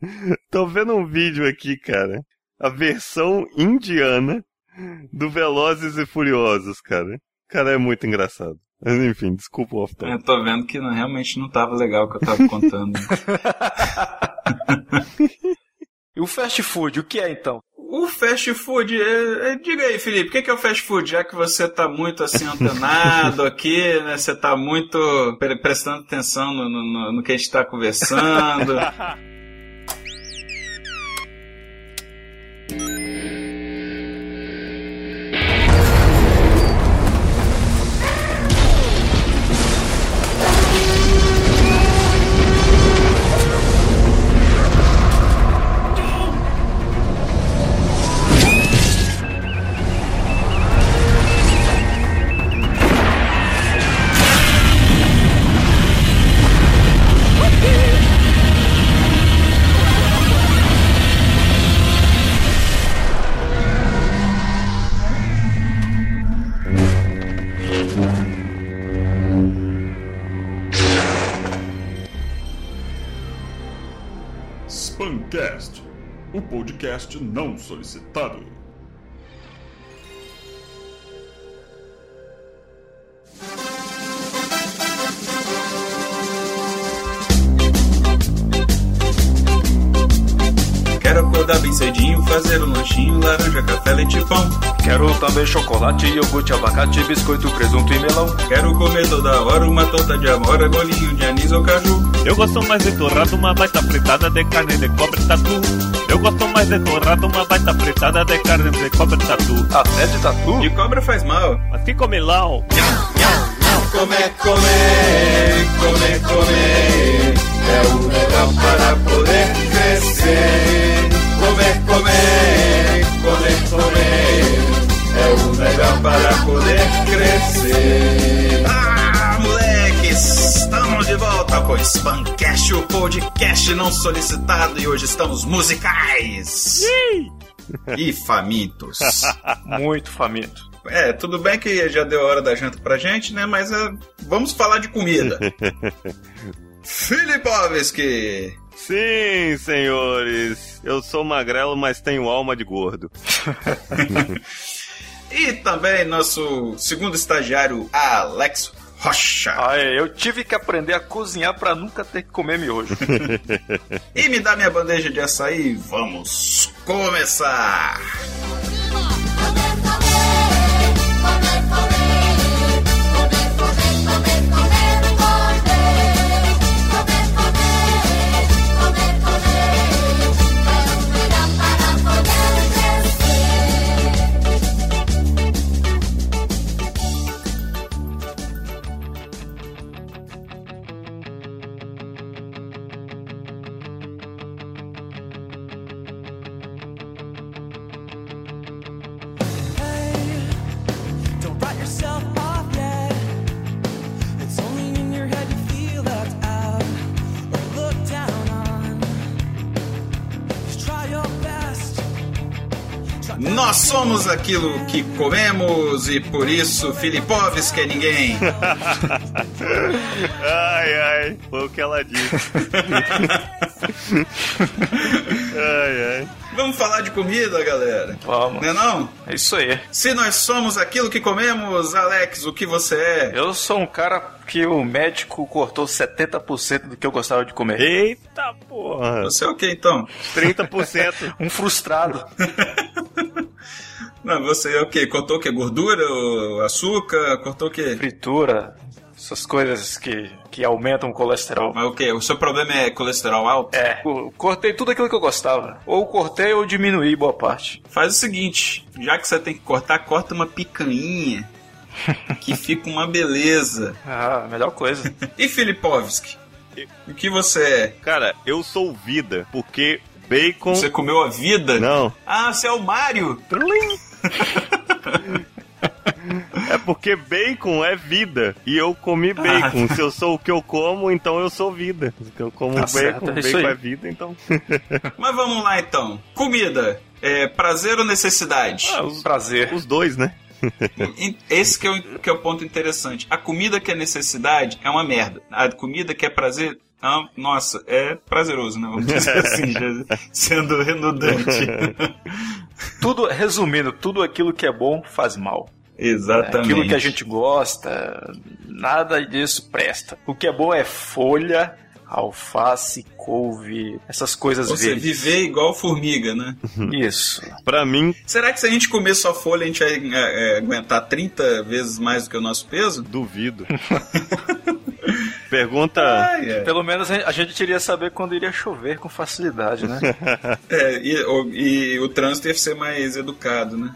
Tô vendo um vídeo aqui, cara. A versão indiana do Velozes e Furiosos, cara. Cara, é muito engraçado. Mas enfim, desculpa o off-top. Eu tô vendo que não- realmente não tava legal o que eu tava contando. E o fast food, o que é então? o fast food, é- é- diga aí, Felipe, o que que é o fast food? Já que você tá muito assim antenado aqui, né? Você tá muito pre- prestando atenção no, no- no- no que a gente tá conversando. Spancast, o podcast não solicitado. Fazer um lanchinho, laranja, café, leite e pão. Quero também chocolate, iogurte, abacate, biscoito, presunto e melão. Quero comer toda hora uma torta de amora, bolinho de anis ou caju. Eu gosto mais de torrado, uma baita fritada de carne de cobre tatu. Eu gosto mais de torrado, uma baita fritada de carne de cobre tatu. Até de tatu? De cobra faz mal. Mas que comilão! Comer, comer, comer, comer. É o melhor para poder crescer. Comer, comer, comer, comer. É o melhor para poder crescer. Ah, moleques, estamos de volta com o Spancast, o podcast não solicitado. E hoje estamos musicais. E famintos. Muito faminto. É, tudo bem que já deu a hora da janta pra gente, né? Mas é, vamos falar de comida. Filipovski! Sim, senhores. Eu sou magrelo, mas tenho alma de gordo. E também nosso segundo estagiário, Alex Rocha. Ah, é, eu tive que aprender a cozinhar pra nunca ter que comer miojo. E me dá minha bandeja de açaí, vamos começar! Nós somos aquilo que comemos e por isso Filipovski é ninguém. Ai, ai, foi o que ela disse. ai, ai. Vamos falar de comida, galera? Vamos. Não é não? É isso aí. Se nós somos aquilo que comemos, Alex, o que você é? Eu sou um cara que o médico cortou 70% do que eu gostava de comer. Eita porra. Você é o que então? 30%. Um frustrado. Não, você é o que? Cortou o que? Gordura, ou açúcar? Cortou o que? Fritura. Essas coisas que, que aumentam o colesterol. Mas o que? O seu problema é colesterol alto? É, cortei tudo aquilo que eu gostava. Ou cortei ou diminuí boa parte. Faz o seguinte, já que você tem que cortar, corta uma picanha. que fica uma beleza. Ah, melhor coisa. E Filipovski? O que você é? Cara, eu sou vida, porque bacon. Você comeu a vida? Não. Ah, você é o Mario? É porque bacon é vida. E eu comi bacon. Se eu sou o que eu como, então eu sou vida. Se eu como Tá bacon, certo, é bacon aí. é vida, então. Mas vamos lá então. Comida. É prazer ou necessidade? Ah, os, Prazer. os dois, né? Esse que é, o, que é o ponto interessante. A comida que é necessidade é uma merda. A comida que é prazer, ah, nossa, é prazeroso, né? Vamos dizer assim, sendo redundante. Tudo, resumindo, tudo aquilo que é bom faz mal. Exatamente. Aquilo que a gente gosta, nada disso presta. O que é bom é folha, alface, couve, essas coisas Você verdes. viver igual formiga, né? Isso. Pra mim, Será que se a gente comer só folha, a gente vai é, é, aguentar 30 vezes mais do que o nosso peso? duvido. Pergunta. Ai, é. Pelo menos a gente iria saber quando iria chover com facilidade, né? É, e, o- e o trânsito ia ser mais educado, né?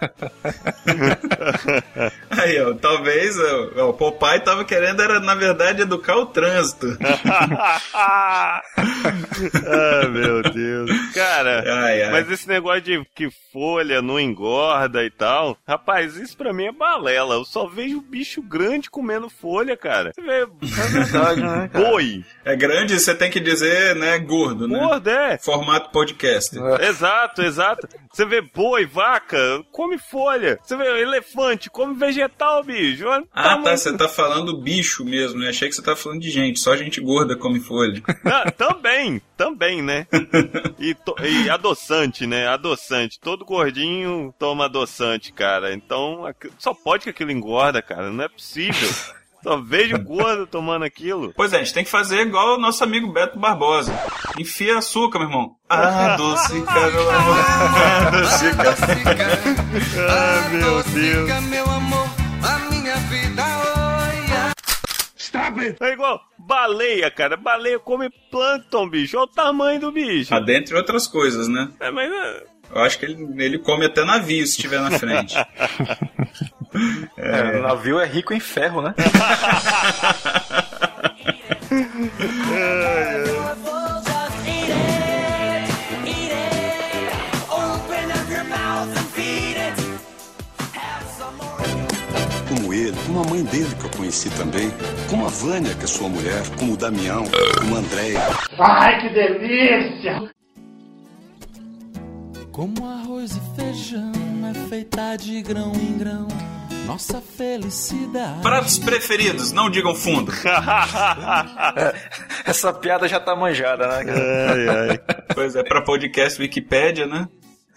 Aí, ó, talvez ó, o Popeye tava querendo, era, na verdade, educar o trânsito. ah, meu Deus. Cara, Ai, ai. mas esse negócio de que folha não engorda e tal, rapaz, isso pra mim é balela. Eu só vejo bicho grande comendo folha, cara. Você vê É verdade, né? boi, É grande, você tem que dizer, né, gordo, né? gordo, é. Formato podcast. Exato, exato. Você vê boi, vaca, come folha. Você vê elefante, come vegetal, bicho. Ah, tá, você tá falando bicho mesmo, né? Achei que você tá falando de gente, só gente gorda come folha. Ah, também, também, né? E, to- e adoçante, né? Adoçante. Todo gordinho toma adoçante, cara. Então, só pode que aquilo engorda, cara. Não é possível. Só vejo gordo tomando aquilo. Pois é, a gente tem que fazer igual o nosso amigo Beto Barbosa. Enfia açúcar, meu irmão. Ah, adocica, meu amor. Adocica. Ah, meu Deus. Olha. É igual baleia, cara. Baleia come plâncton, bicho. Olha o tamanho do bicho. Ah, dentre outras coisas, né? É, mas é, Eu acho que ele, ele come até navio se estiver na frente. É, o navio é rico em ferro, né? Como ele, como a mãe dele que eu conheci também, como a Vânia, que é sua mulher, como o Damião, como a Andréia. Como arroz e feijão é feita de grão em grão. Nossa felicidade. Pratos preferidos, não digam fundo. Essa piada já tá manjada, né? ai, ai. Pois é, pra podcast Wikipédia, né?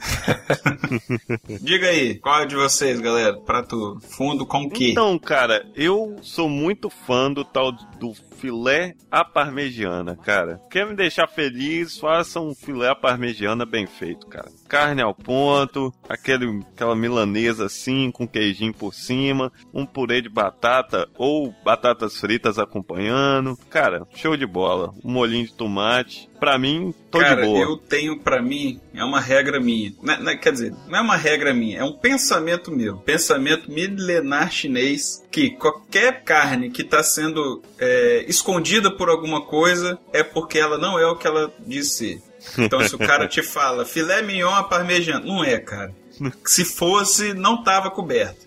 Diga aí, qual é de vocês, galera? Prato fundo com o quê? Então, cara, eu sou muito fã do tal do filé à parmegiana, cara. Quer me deixar feliz? Faça um filé à parmegiana bem feito, cara. Carne ao ponto, aquele, aquela milanesa assim, com queijinho por cima, um purê de batata ou batatas fritas acompanhando. Cara, show de bola. Um molhinho de tomate. Pra mim, tô Cara, de boa. eu tenho pra mim, é uma regra minha. Não é- não é- quer dizer, não é uma regra minha, é um pensamento meu. Pensamento milenar chinês que qualquer carne que tá sendo é, escondida por alguma coisa é porque ela não é o que ela diz ser. Então, se o cara te fala filé mignon à parmegiana, não é, cara. Se fosse, não tava coberto.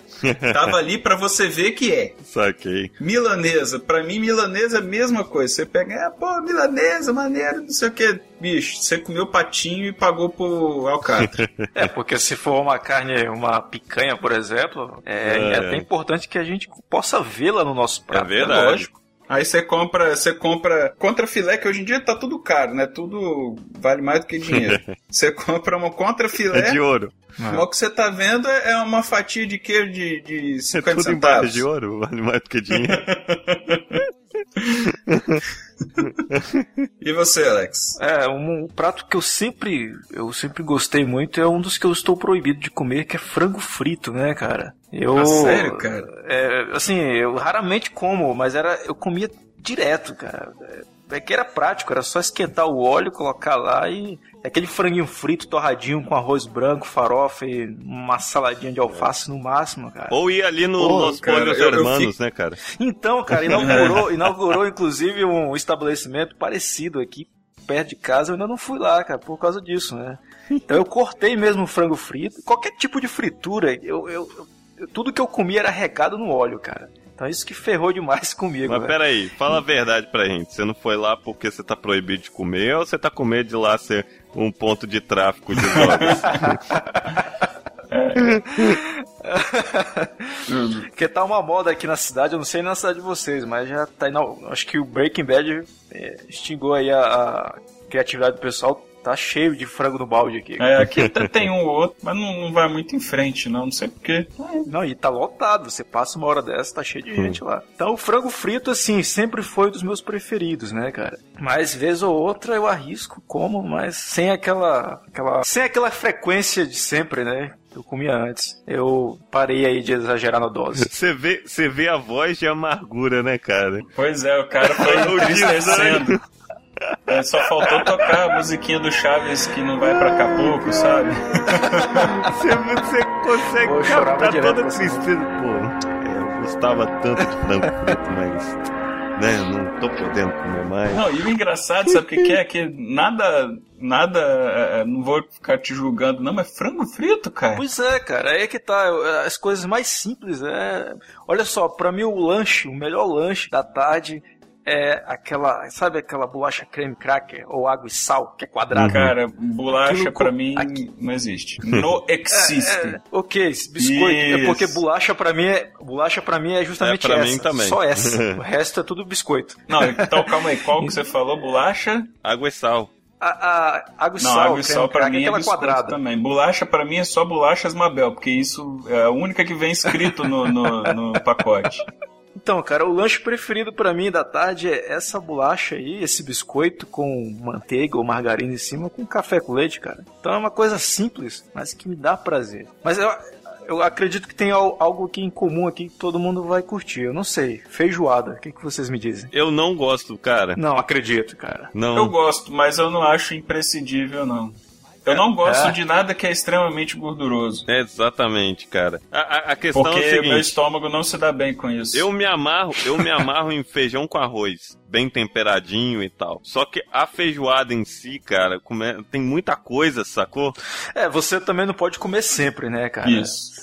Tava ali pra você ver que é. Saquei. Milanesa, pra mim milanesa é a mesma coisa. Você pega, ah, pô, milanesa, maneiro, não sei o que. Bicho, você comeu patinho e pagou pro alcatra. É, porque se for uma carne, uma picanha, por exemplo, é, É. é até importante que a gente possa vê-la no nosso prato. É verdade. né? Lógico. Aí você compra, você compra contra filé, que hoje em dia tá tudo caro, né? Tudo vale mais do que dinheiro. Você compra uma contra É filé, de ouro. o que você tá vendo é uma fatia de queijo de, de É 50 tudo em barra centavos. de ouro, vale mais do que dinheiro. E você, Alex? É, um, um prato que eu sempre, eu sempre gostei muito é um dos que eu estou proibido de comer, que é frango frito, né, cara? Eu, Ah, sério, cara? É, assim, eu raramente como, mas era, eu comia direto, cara. É que era prático, era só esquentar o óleo, colocar lá e aquele franguinho frito torradinho com arroz branco, farofa e uma saladinha de alface no máximo, cara. Ou ir ali no, Pô, nos cara, Polhos eu- eu Hermanos, fico- né, cara? Então, cara, inaugurou, inaugurou inclusive um estabelecimento parecido aqui perto de casa. Eu ainda não fui lá, cara, por causa disso, né? Então eu cortei mesmo o frango frito. Qualquer tipo de fritura, eu, eu- eu- tudo que eu comia era regado no óleo, cara. Então isso que ferrou demais comigo. Mas né? peraí, fala a verdade pra gente. Você não foi lá porque você tá proibido de comer ou você tá com medo de lá ser um ponto de tráfico de drogas? Porque tá uma moda aqui na cidade, eu não sei na cidade de vocês, mas já tá. Acho que o Breaking Bad é, extingou aí a, a criatividade do pessoal. Tá cheio de frango no balde aqui. É, aqui até tem um ou outro, mas não, não vai muito em frente, não. Não sei porquê. Não, e tá lotado. Você passa uma hora dessa, tá cheio de gente lá. Então, o frango frito, assim, sempre foi um dos meus preferidos, né, cara? Mas, vez ou outra, eu arrisco, como, mas sem aquela, aquela, sem aquela frequência de sempre, né? que Eu comia antes. Eu parei aí de exagerar na dose. Você vê, você vê a voz de amargura, né, cara? Pois é, o cara foi O entristecendo. É, só faltou tocar a musiquinha do Chaves que não vai pra Acapulco, sabe? Você, você consegue Vou chorar captar toda a tristeza. Pô, é, eu gostava tanto de frango frito, mas... Né, não tô podendo comer mais. Não, e o engraçado, sabe o que, que é? Que nada, nada, é, não vou ficar te julgando, não, mas frango frito, cara. Pois é, cara, aí é que tá. As coisas mais simples, é. Olha só, pra mim o lanche, o melhor lanche da tarde é aquela, sabe aquela bolacha creme cracker ou água e sal, que é quadrada? Cara, bolacha co- mim aqui- não existe. Não existe. É, ok, esse biscoito. É porque Isso. bolacha pra mim é. Bolacha para mim é justamente É, pra essa. mim também. Só essa. o resto é tudo biscoito. Não, então calma aí, qual que você falou? Bolacha? Água e sal. A, a água e Não, sal, água e creme sal pra mim é aquela quadrada. também. Bolacha pra mim é só bolachas Mabel, porque isso é a única que vem escrito no, no, no pacote. Então, cara, o lanche preferido pra mim da tarde é essa bolacha aí, esse biscoito com manteiga ou margarina em cima com café com leite, cara. Então é uma coisa simples, mas que me dá prazer. Mas eu, eu acredito que tem al- algo aqui em comum aqui que todo mundo vai curtir. Eu não sei. Feijoada. O que, que vocês me dizem? Eu não gosto, cara. Não, acredito, cara. Não. Eu gosto, mas eu não acho imprescindível, não. Eu não gosto É? de nada que é extremamente gorduroso. É exatamente, cara. A, a- a questão é o Porque meu seguinte. estômago não se dá bem com isso. Eu me amarro, eu me amarro em feijão com arroz, bem temperadinho e tal. Só que a feijoada em si, cara, come- tem muita coisa, sacou? É, você também não pode comer sempre, né, cara? Isso.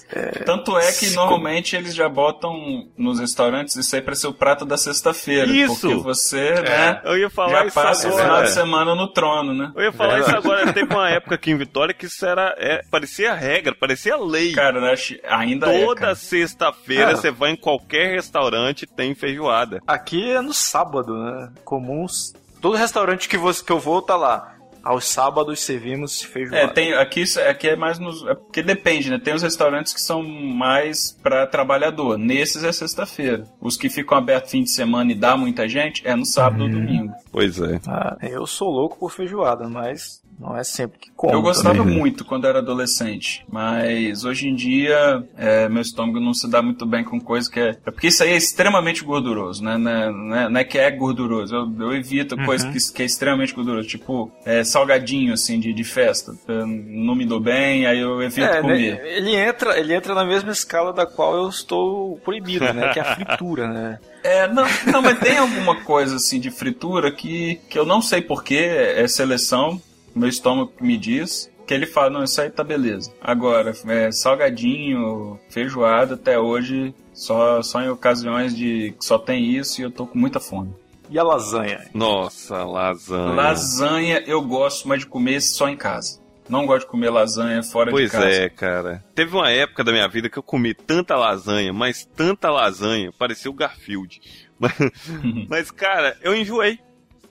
Tanto é que se normalmente eles já botam nos restaurantes isso aí pra ser o prato da sexta-feira. Isso. Porque você, né, Eu ia falar já isso passa o final agora. de semana no trono, né? Eu ia falar isso agora. Teve uma época aqui em Vitória que isso era. é, parecia regra, parecia lei. Cara, né, ainda é, Toda cara. sexta-feira É. você vai em qualquer restaurante tem feijoada. Aqui é no sábado, né? Comuns. Todo restaurante que, você, que eu vou tá lá. Aos sábados servimos feijoada. É, tem, aqui, isso- aqui é mais nos. É porque depende, né? Tem os restaurantes que são mais pra trabalhador. Nesses é sexta-feira. Os que ficam abertos fim de semana e dá muita gente é no sábado ou domingo. Pois é. Ah, eu sou louco por feijoada, mas não é sempre que como. eu gostava também. muito quando era adolescente, mas hoje em dia é, meu estômago não se dá muito bem com coisa que é. é porque isso aí é extremamente gorduroso, né? Não é, não é- não é que é gorduroso. Eu, eu evito coisa que, que é extremamente gorduroso, tipo é, salgadinho assim de, de festa. Eu não me dou bem, aí eu evito É, comer. né, ele entra, ele entra na mesma escala da qual eu estou proibido, né? Que é a fritura, né? É, não, não, mas tem alguma coisa assim de fritura que, que eu não sei porquê, é seleção, meu estômago que me diz. que ele fala, não, isso aí tá beleza. Agora, é, salgadinho, feijoada, até hoje, só, só em ocasiões de que só tem isso e eu tô com muita fome. E a lasanha? Nossa, lasanha. Lasanha eu gosto mais de comer só em casa. Não gosto de comer lasanha fora Pois de casa. é, cara. Teve uma época da minha vida que eu comi tanta lasanha, mas tanta lasanha, parecia o Garfield. Mas, mas, cara, eu enjoei.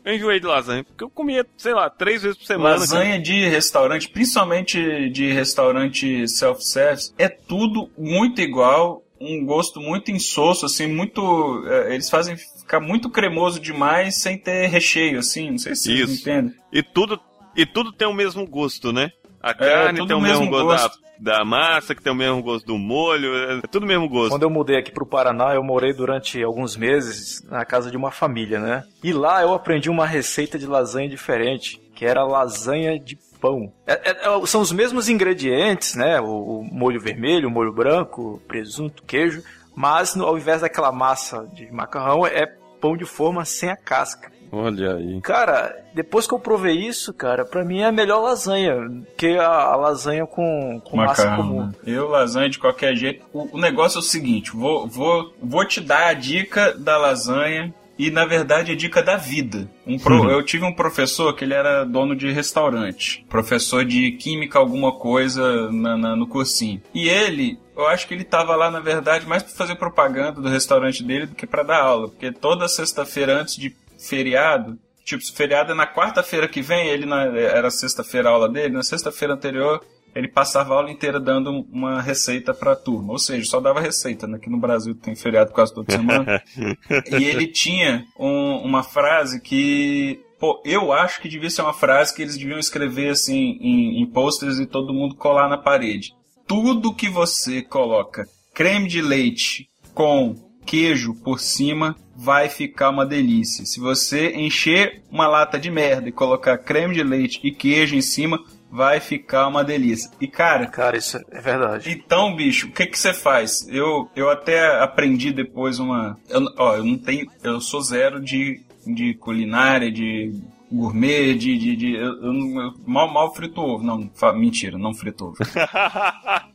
Eu enjoei de lasanha, porque eu comia, sei lá, três vezes por semana. Lasanha de restaurante, principalmente de restaurante self-service, é tudo muito igual, um gosto muito insosso, assim, muito. é, eles fazem ficar muito cremoso demais sem ter recheio, assim, não sei se vocês Isso. entendem. E tudo, e tudo tem o mesmo gosto, né? A carne tudo tem o o mesmo, mesmo gosto, gosto. Da, massa, que tem o mesmo gosto do molho, é tudo o mesmo gosto. Quando eu mudei aqui pro Paraná, eu morei durante alguns meses na casa de uma família, né? E lá eu aprendi uma receita de lasanha diferente, que era lasanha de pão. É- é- é- são os mesmos ingredientes, né? O, o molho vermelho, o molho branco, presunto, queijo, mas no- ao invés daquela massa de macarrão é pão de forma sem a casca. Olha aí. Cara, depois que eu provei isso, cara, pra mim é a melhor lasanha que a, a lasanha com, com massa Macarrão, comum. né? Eu, lasanha de qualquer jeito. O, o negócio é o seguinte: vou, vou, vou te dar a dica da lasanha e, na verdade, a dica da vida. Um pro- eu tive um professor que ele era dono de restaurante, professor de química, alguma coisa na- na- no cursinho. E ele. Eu acho que ele tava lá, na verdade, mais para fazer propaganda do restaurante dele do que para dar aula. Porque toda sexta-feira antes de feriado, tipo, se feriado é na quarta-feira que vem, ele na, era sexta-feira a aula dele, na sexta-feira anterior ele passava a aula inteira dando uma receita pra turma. Ou seja, só dava receita, né? Aqui no Brasil tem feriado quase toda semana. e ele tinha um- uma frase que. Pô, eu acho que devia ser uma frase que eles deviam escrever assim em, em posters e todo mundo colar na parede. Tudo que você coloca creme de leite com queijo por cima vai ficar uma delícia. Se você encher uma lata de merda e colocar creme de leite e queijo em cima, vai ficar uma delícia. E cara, Cara, isso é verdade. então, bicho, o que que você faz? Eu, eu até aprendi depois uma. Eu, ó, eu não tenho. Eu sou zero de, de culinária, de gourmet, de. de, de- eu, eu não- eu mal, mal frito ovo. Não, fa- mentira, não frito ovo.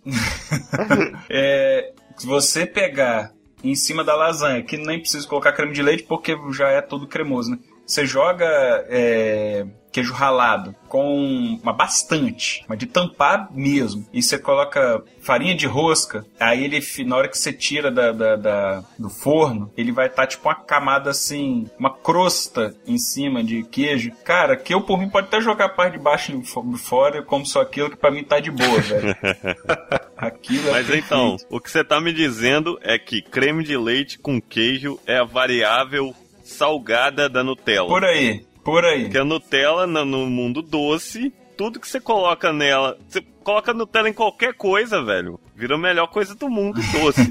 é, se você pegar em cima da lasanha, que nem precisa colocar creme de leite porque já é todo cremoso, né? Você joga é, queijo ralado com uma bastante, mas de tampar mesmo. E você coloca farinha de rosca, aí ele, na hora que você tira da, da- da- do forno, ele vai estar tipo uma camada assim, uma crosta em cima de queijo. Cara, que eu por mim pode até jogar a parte de baixo e fo- fora, como só aquilo que pra mim tá de boa, velho. Aquilo é Mas perfeito. então, o que você tá me dizendo é que creme de leite com queijo é a variável salgada da Nutella. Por aí, por aí. Porque a Nutella, no, no mundo doce, tudo que você coloca nela. Você coloca Nutella em qualquer coisa, velho. Vira a melhor coisa do mundo doce.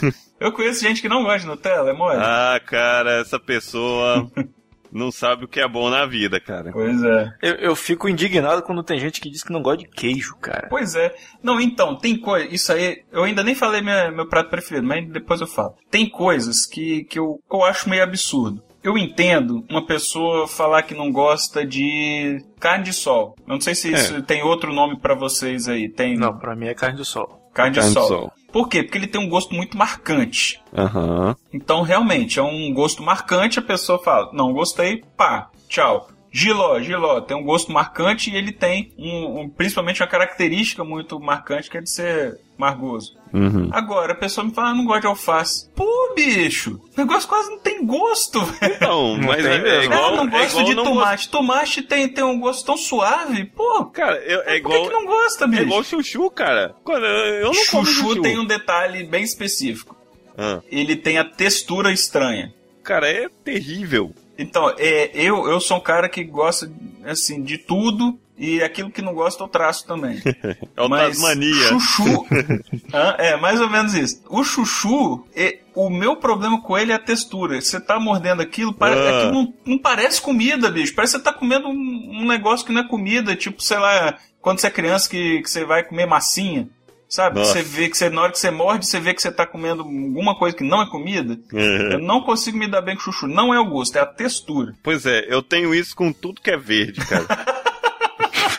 Eu conheço gente que não gosta de Nutella, é mole. ah, cara, essa pessoa não sabe o que é bom na vida, cara. Pois é. Eu, eu fico indignado quando tem gente que diz que não gosta de queijo, cara. Pois é. Não, então, tem coisa. Isso aí, eu ainda nem falei minha- meu prato preferido, mas depois eu falo. Tem coisas que, que eu, eu acho meio absurdo. Eu entendo uma pessoa falar que não gosta de carne de sol. Eu não sei se É. isso tem outro nome pra vocês aí. Tem Não, pra mim é carne do sol. carne, de, Carne de sol. sol. Por quê? Porque ele tem um gosto muito marcante. Aham. Então, realmente, é um gosto marcante, a pessoa fala, não gostei, pá, tchau. Giló, Giló, tem um gosto marcante e ele tem um, um- principalmente uma característica muito marcante que é de ser margoso. Uhum. Agora, a pessoa me fala, ah, não gosta de alface. Pô, bicho, o negócio quase não tem gosto, velho. Então, Não mas é, mesmo. é igual. ah, não é gosto igual de não tomate. Tomate tem, tem um gosto tão suave. Pô, Cara, eu- é por que, igual. que não gosta, É bicho? igual chuchu, cara. Quando eu não como chuchu chuchu. tem um detalhe bem específico. Ah, Ele tem a textura estranha. cara, é terrível. Então, é, eu, eu sou um cara que gosta, assim, de tudo e aquilo que não gosta eu traço também. É o Mas Tasmania. chuchu... É, mais ou menos isso. O chuchu, é, o meu problema com ele é a textura. Você tá mordendo aquilo, pare- Ah. aquilo não, não parece comida, bicho. Parece que você tá comendo um, um negócio que não é comida. Tipo, sei lá, quando você é criança que, que você vai comer massinha. Sabe? Nossa. Você vê que você, na hora que você morde, você vê que você tá comendo alguma coisa que não é comida. Eu não consigo me dar bem com chuchu. Não é o gosto, é a textura. Pois é, eu tenho isso com tudo que é verde, cara.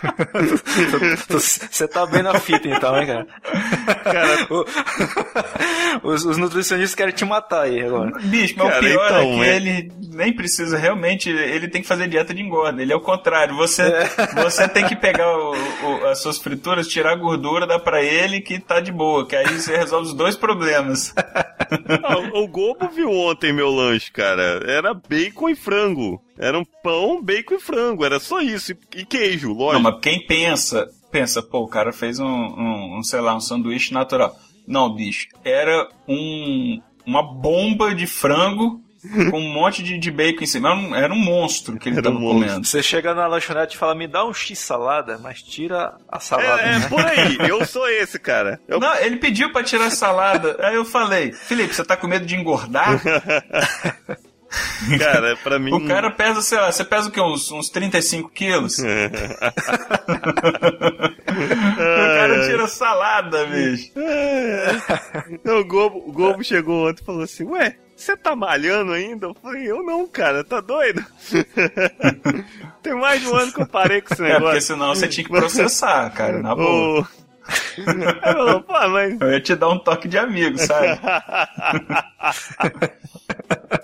Você tá bem na fita então, hein, cara? Cara, O- os, os nutricionistas querem te matar aí agora. Bicho, mas Cara, o pior é então, que é- ele nem precisa realmente, ele tem que fazer dieta de engorda. Ele é o contrário. Você, você tem que pegar o- o- as suas frituras, tirar a gordura, dar pra ele que tá de boa. Que aí você resolve os dois problemas. Ah, o Gobo viu ontem meu lanche, cara. Era bacon e frango. Era um pão, bacon e frango. Era só isso. E queijo, Não, lógico. mas quem pensa, pensa, pô, o cara fez um, um, um, sei lá, um sanduíche natural. Não, bicho, era um, uma bomba de frango com um monte de, de bacon em cima. Era um, era um monstro que ele Era tava um monstro. comendo. Você chega na lanchonete e fala, me dá um X-salada, mas tira a salada, É, é né? por aí. Eu sou esse, cara. Eu Não, ele pediu pra tirar a salada. Aí eu falei, Felipe, você tá com medo de engordar? Cara, pra mim. O cara pesa, sei lá, você pesa o quê? Uns, uns 35 quilos? o cara tira salada, bicho. Não, o Gobo, o Gobo chegou ontem e falou assim: Ué, você tá malhando ainda? Eu falei: Eu não, cara, tá doido? Tem mais de um ano que eu parei com esse É, negócio. porque senão você tinha que processar, cara, na boa. Pô, mas. Eu ia te dar um toque de amigo, sabe?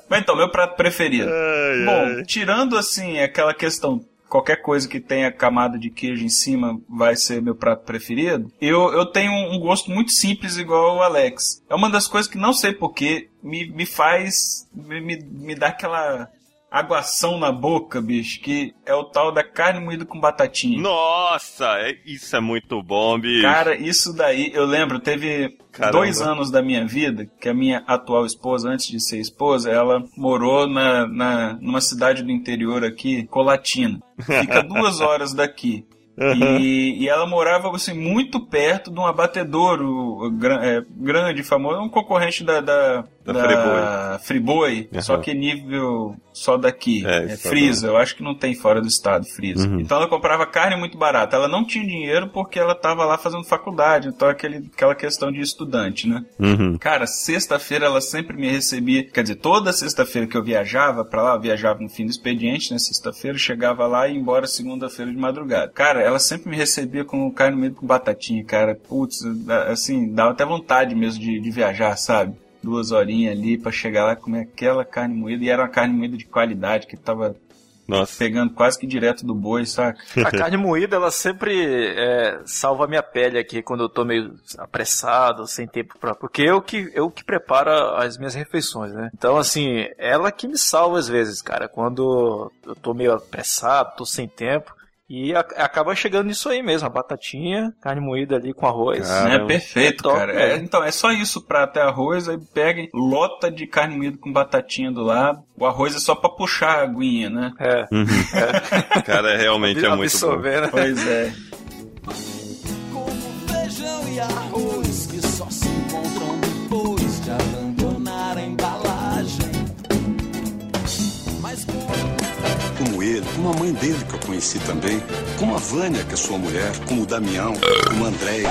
Mas então, meu prato preferido. Ai, Bom, ai. tirando assim aquela questão, qualquer coisa que tenha camada de queijo em cima vai ser meu prato preferido, eu, eu tenho um gosto muito simples igual o Alex. É uma das coisas que não sei porquê me, me faz, me, me dá aquela aguação na boca, bicho, que é o tal da carne moída com batatinha. Nossa, é- isso é muito bom, bicho. Cara, isso daí, eu lembro, teve Caramba. dois anos da minha vida que a minha atual esposa, antes de ser esposa, ela morou na, na, numa cidade do interior aqui, Colatina. Fica duas horas daqui. E, e ela morava assim, muito perto de um abatedouro é, grande, famoso, um concorrente da, da, Da Friboi, Aham. só que nível só daqui. É, É, Frisa, eu acho que não tem fora do estado, Frisa. Uhum. Então ela comprava carne muito barata. Ela não tinha dinheiro porque ela estava lá fazendo faculdade, então aquele, aquela questão de estudante, né? Uhum. Cara, sexta-feira ela sempre me recebia, quer dizer, toda sexta-feira que eu viajava pra lá, eu viajava no fim do expediente, né? Sexta-feira, chegava lá e ia embora segunda-feira de madrugada. Cara, ela sempre me recebia com carne moída com batatinha, cara. Putz, assim, dava até vontade mesmo de, de viajar, sabe? Duas horinhas ali pra chegar lá e comer aquela carne moída. E era uma carne moída de qualidade, que tava Nossa. pegando quase que direto do boi, saca? A carne moída, ela sempre é, salva a minha pele aqui quando eu tô meio apressado, sem tempo pra. Porque eu que, eu que preparo as minhas refeições, né? Então, assim, ela que me salva às vezes, cara. Quando eu tô meio apressado, tô sem tempo. E a- acaba chegando nisso aí mesmo, a batatinha, carne moída ali com arroz. Cara, é perfeito, é top, cara. é. É, então, é só isso, prato é arroz, aí pega, lota de carne moída com batatinha do lado. O arroz é só pra puxar a aguinha, né? É, Uhum. Cara, realmente é muito bom. né? Pois é. Como feijão e arroz Como ele, como a mãe dele que eu conheci também, como a Vânia, que é sua mulher, como o Damião, como a Andréia.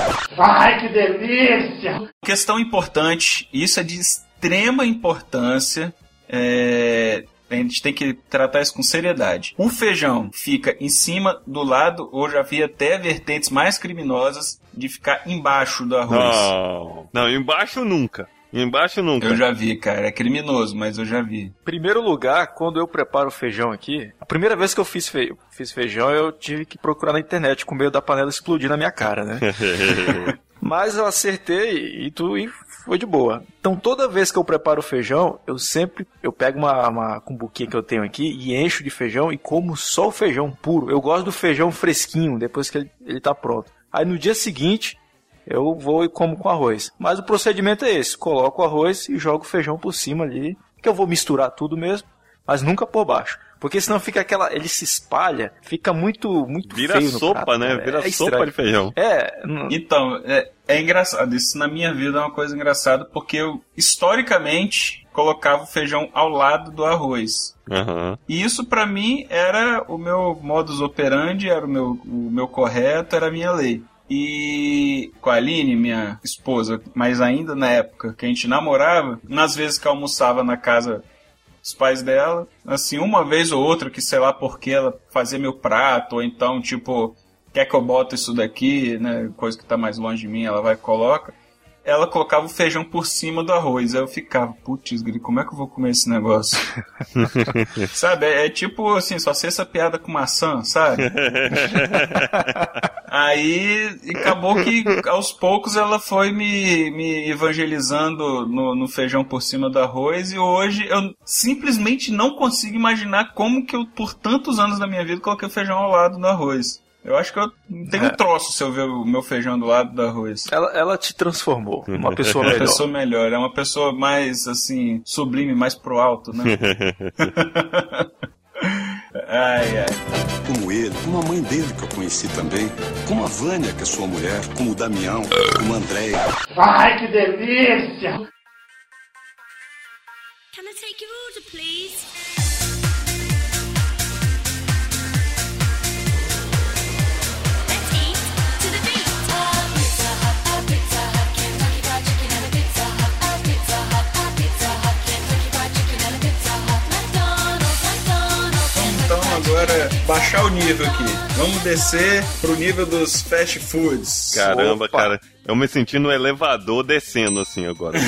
Questão importante, isso é de extrema importância. é, a gente tem que tratar isso com seriedade. O feijão fica em cima, do lado, ou já vi até vertentes mais criminosas de ficar embaixo do arroz. Não, não, embaixo nunca. Embaixo nunca. Eu já vi, cara. É criminoso, mas eu já vi. Primeiro lugar, quando eu preparo feijão aqui, a primeira vez que eu fiz, fe- fiz feijão, eu tive que procurar na internet com medo da panela explodir na minha cara, né? Mas eu acertei e tu e foi de boa. Então toda vez que eu preparo feijão, eu sempre eu pego uma, uma cumbuquinha que eu tenho aqui e encho de feijão e como só o feijão puro. Eu gosto do feijão fresquinho depois que ele, ele tá pronto. Aí no dia seguinte eu vou e como com arroz. Mas o procedimento é esse: coloco o arroz e jogo o feijão por cima ali, que eu vou misturar tudo mesmo, mas nunca por baixo. Porque senão fica aquela. Ele se espalha, fica muito, muito Vira feio no sopa, prato, né? Vira É sopa de feijão. É, Então, é, é engraçado. Isso na minha vida é uma coisa engraçada porque eu, historicamente, colocava o feijão ao lado do arroz. Aham. E isso pra mim era o meu modus operandi, era o meu, o meu correto, era a minha lei. E com a Aline, minha esposa, mas ainda na época que a gente namorava, nas vezes que almoçava na casa dos pais dela, assim, uma vez ou outra, que sei lá porque ela fazia meu prato, ou então, tipo, quer que eu bote isso daqui, né? Coisa que tá mais longe de mim, ela vai e coloca. Ela colocava o feijão por cima do arroz. Aí eu ficava, putz, como é que eu vou comer esse negócio? sabe? É, é tipo assim, só sei essa piada com maçã, sabe? Aí acabou que aos poucos ela foi me, me evangelizando no, no feijão por cima do arroz e hoje eu simplesmente não consigo imaginar como que eu, por tantos anos da minha vida, coloquei o feijão ao lado do arroz. Eu acho que eu tenho um troço se eu ver o meu feijão do lado do arroz. Ela, ela te transformou numa pessoa É uma melhor. pessoa melhor, é uma pessoa mais, assim, sublime, mais pro alto, né? ai, ai. Como ele, como a mãe dele que eu conheci também, como a Vânia, que é sua mulher, como o Damião, como a Andréia. Ai, que delícia! Can I take your order, please? Agora baixar o nível aqui. Vamos descer pro nível dos fast foods. Caramba, Opa. cara. Eu me senti no elevador descendo assim agora.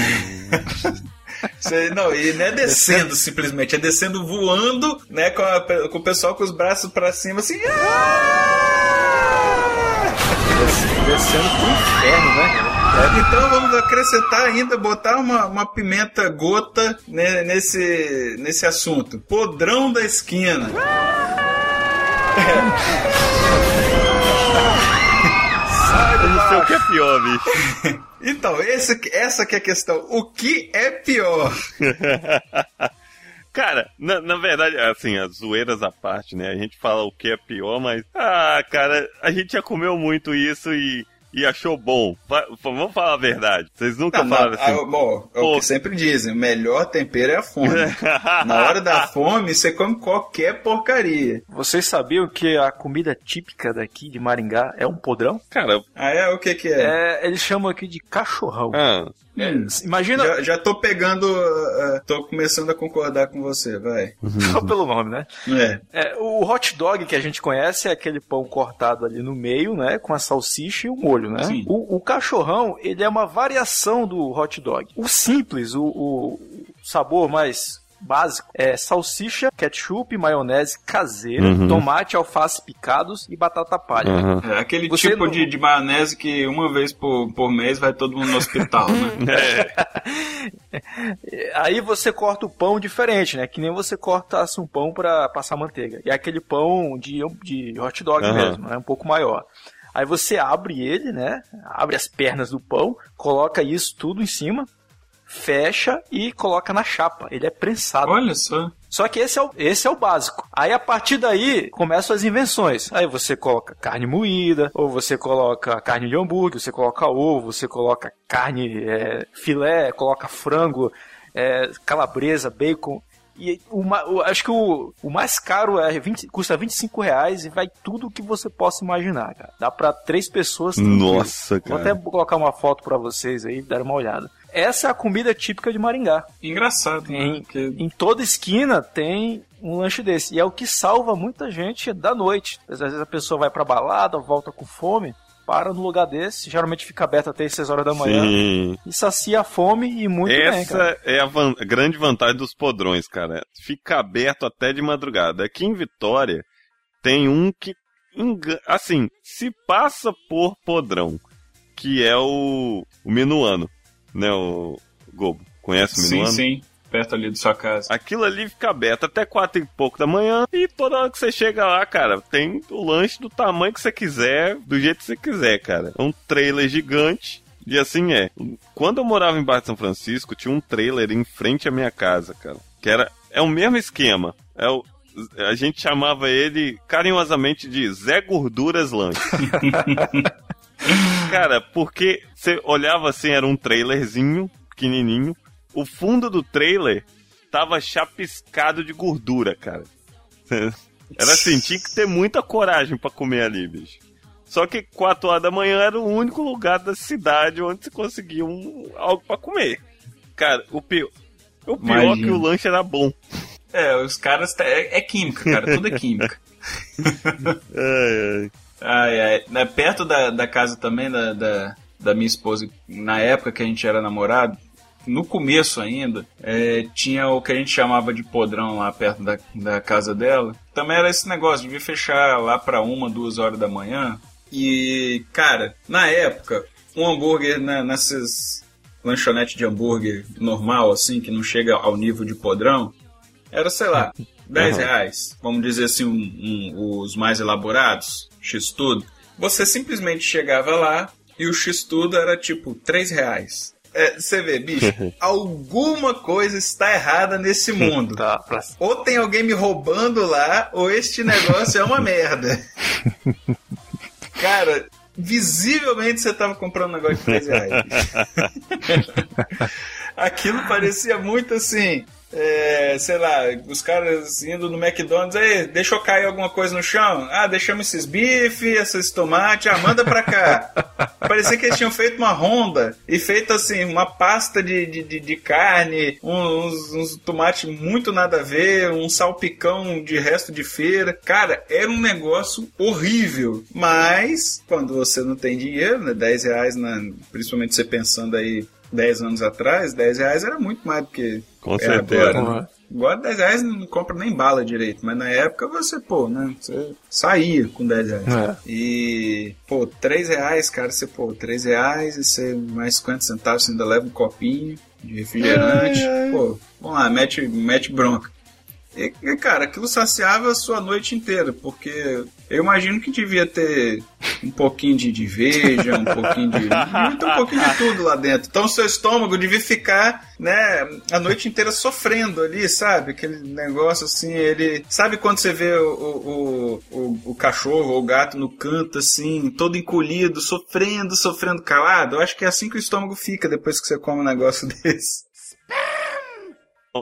Não, e não é descendo simplesmente, é descendo voando, né, com, a- com o pessoal com os braços pra cima, assim. "Ah!" Descendo pro inferno, né? Então vamos acrescentar ainda, botar uma, uma pimenta gota né, nesse, nesse assunto. Podrão da esquina. Eu não sei o que é pior, bicho. Então, esse, que- essa que é a questão. O que é pior? Cara, na, na verdade, assim, as zoeiras à parte, né? A gente fala o que é pior, mas. Ah, cara, a gente já comeu muito isso e, e achou bom. Va- vamos falar a verdade. Vocês nunca Não, falaram não, assim. ah, bom, é o que sempre dizem, o melhor tempero é a fome. Na hora da fome, você come qualquer porcaria. Vocês sabiam que a comida típica daqui de Maringá é um podrão? Cara, Ah, é? O que que é? É, eles chamam aqui de cachorrão. ah, É, Hum. imagina, Já, já tô pegando, ah, tô começando a concordar com você, vai. só pelo nome, né? É. É, o hot dog que a gente conhece é aquele pão cortado ali no meio, né? Com a salsicha e o molho, né? Sim. O, o cachorrão, ele é uma variação do hot dog. O simples, o, o sabor mais básico é salsicha, ketchup, maionese caseira, Uhum. tomate, alface picados e batata palha. aham. É aquele Você tipo não- de, de maionese que uma vez por, por mês vai todo mundo no hospital, né? Aí você corta o pão diferente, né? Que nem você cortasse um pão pra passar manteiga. E é aquele pão de, de hot dog Aham. mesmo, né? Um pouco maior. Aí você abre ele, né? Abre as pernas do pão, coloca isso tudo em cima, fecha e coloca na chapa. Ele é prensado. Olha só. Só que esse é, o, esse é o básico. Aí a partir daí começam as invenções. Aí você coloca carne moída, ou você coloca carne de hambúrguer, você coloca ovo, você coloca carne é, filé, coloca frango, é, calabresa, bacon. E o, ma- o- acho que o, o mais caro é 20, custa 25 reais e vai tudo o que você possa imaginar, cara. Dá pra três pessoas. tranquilo. Nossa, Vou cara. até colocar uma foto pra vocês aí, dar uma olhada. Essa é a comida típica de Maringá. Engraçado, né? Em, Porque- em toda esquina tem um lanche desse. E é o que salva muita gente da noite. Às vezes a pessoa vai pra balada, volta com fome, para no lugar desse, geralmente fica aberto até as 6 horas da manhã. Sim. E sacia a fome e muito bem, Essa cara. é a, van- grande vantagem dos podrões, cara. Fica aberto até de madrugada. Aqui em Vitória tem um que, assim, se passa por podrão, que é o, o Minuano, né, o Gobo? Conhece o Sim, Minuano? sim. Perto ali da sua casa. Aquilo ali fica aberto até quatro e pouco da manhã e toda hora que você chega lá, cara, tem o lanche do tamanho que você quiser, do jeito que você quiser, cara. É um trailer gigante. E assim é. Quando eu morava em Barra de São Francisco, tinha um trailer em frente à minha casa, cara. Que era. É o mesmo esquema. É o, a gente chamava ele carinhosamente de Zé Gorduras Lanche. cara, porque você olhava assim, era um trailerzinho, pequenininho. O fundo do trailer tava chapiscado de gordura, cara. Era assim, tinha que ter muita coragem pra comer ali, bicho. Só que 4 horas da manhã era o único lugar da cidade onde você conseguia um, algo pra comer. Cara, o pior, o pior é Imagina. que o lanche era bom. É, os caras. É, é química, cara. Tudo é química. Ai, ai. Ai, ai. Né, Perto da, da casa também da, da, da minha esposa, na época que a gente era namorado, no começo ainda, é, tinha o que a gente chamava de podrão lá perto da, da casa dela. Também era esse negócio, devia fechar lá pra uma, duas horas da manhã. E, cara, na época, um hambúrguer né, nessas lanchonetes de hambúrguer normal, assim, que não chega ao nível de podrão, era, sei lá, 10 Uhum. reais. Vamos dizer assim, um- um- os mais elaborados, X-Tudo. Você simplesmente chegava lá e o X-Tudo era tipo 3 reais. É, você vê, bicho, alguma coisa está errada nesse mundo. Tá, pra... Ou tem alguém me roubando lá, ou este negócio é uma merda. Cara, visivelmente você tava comprando um negócio de 3 reais. Aquilo parecia muito assim. É, sei lá, os caras indo no McDonald's, aí, deixa eu cair alguma coisa no chão? Ah, deixamos esses bifes, esses tomates, ah, manda pra cá. Parecia que eles tinham feito uma ronda e feito assim, uma pasta de, de, de, de carne, uns, uns tomates muito nada a ver, um salpicão de resto de feira. Cara, era um negócio horrível. Mas, quando você não tem dinheiro, né? 10 reais, na, principalmente você pensando aí 10 anos atrás, 10 reais era muito mais do que Com é certeza. agora. né? Agora 10 reais não compra nem bala direito, mas na época você, pô, né? Você saía com 10 reais. É. E, pô, 3 reais, cara, você, pô, 3 reais e você mais 50 centavos, você ainda leva um copinho de refrigerante. Pô, vamos lá, mete, mete bronca. E, e, cara, aquilo saciava a sua noite inteira, porque eu imagino que devia ter um pouquinho de, de veja, um pouquinho de. devia ter um pouquinho de tudo lá dentro. Então o seu estômago devia ficar, né, a noite inteira sofrendo ali, sabe? Aquele negócio assim, ele. Sabe quando você vê o, o, o, o cachorro ou o gato no canto, assim, todo encolhido, sofrendo, sofrendo calado? Eu acho que é assim que o estômago fica depois que você come um negócio desse.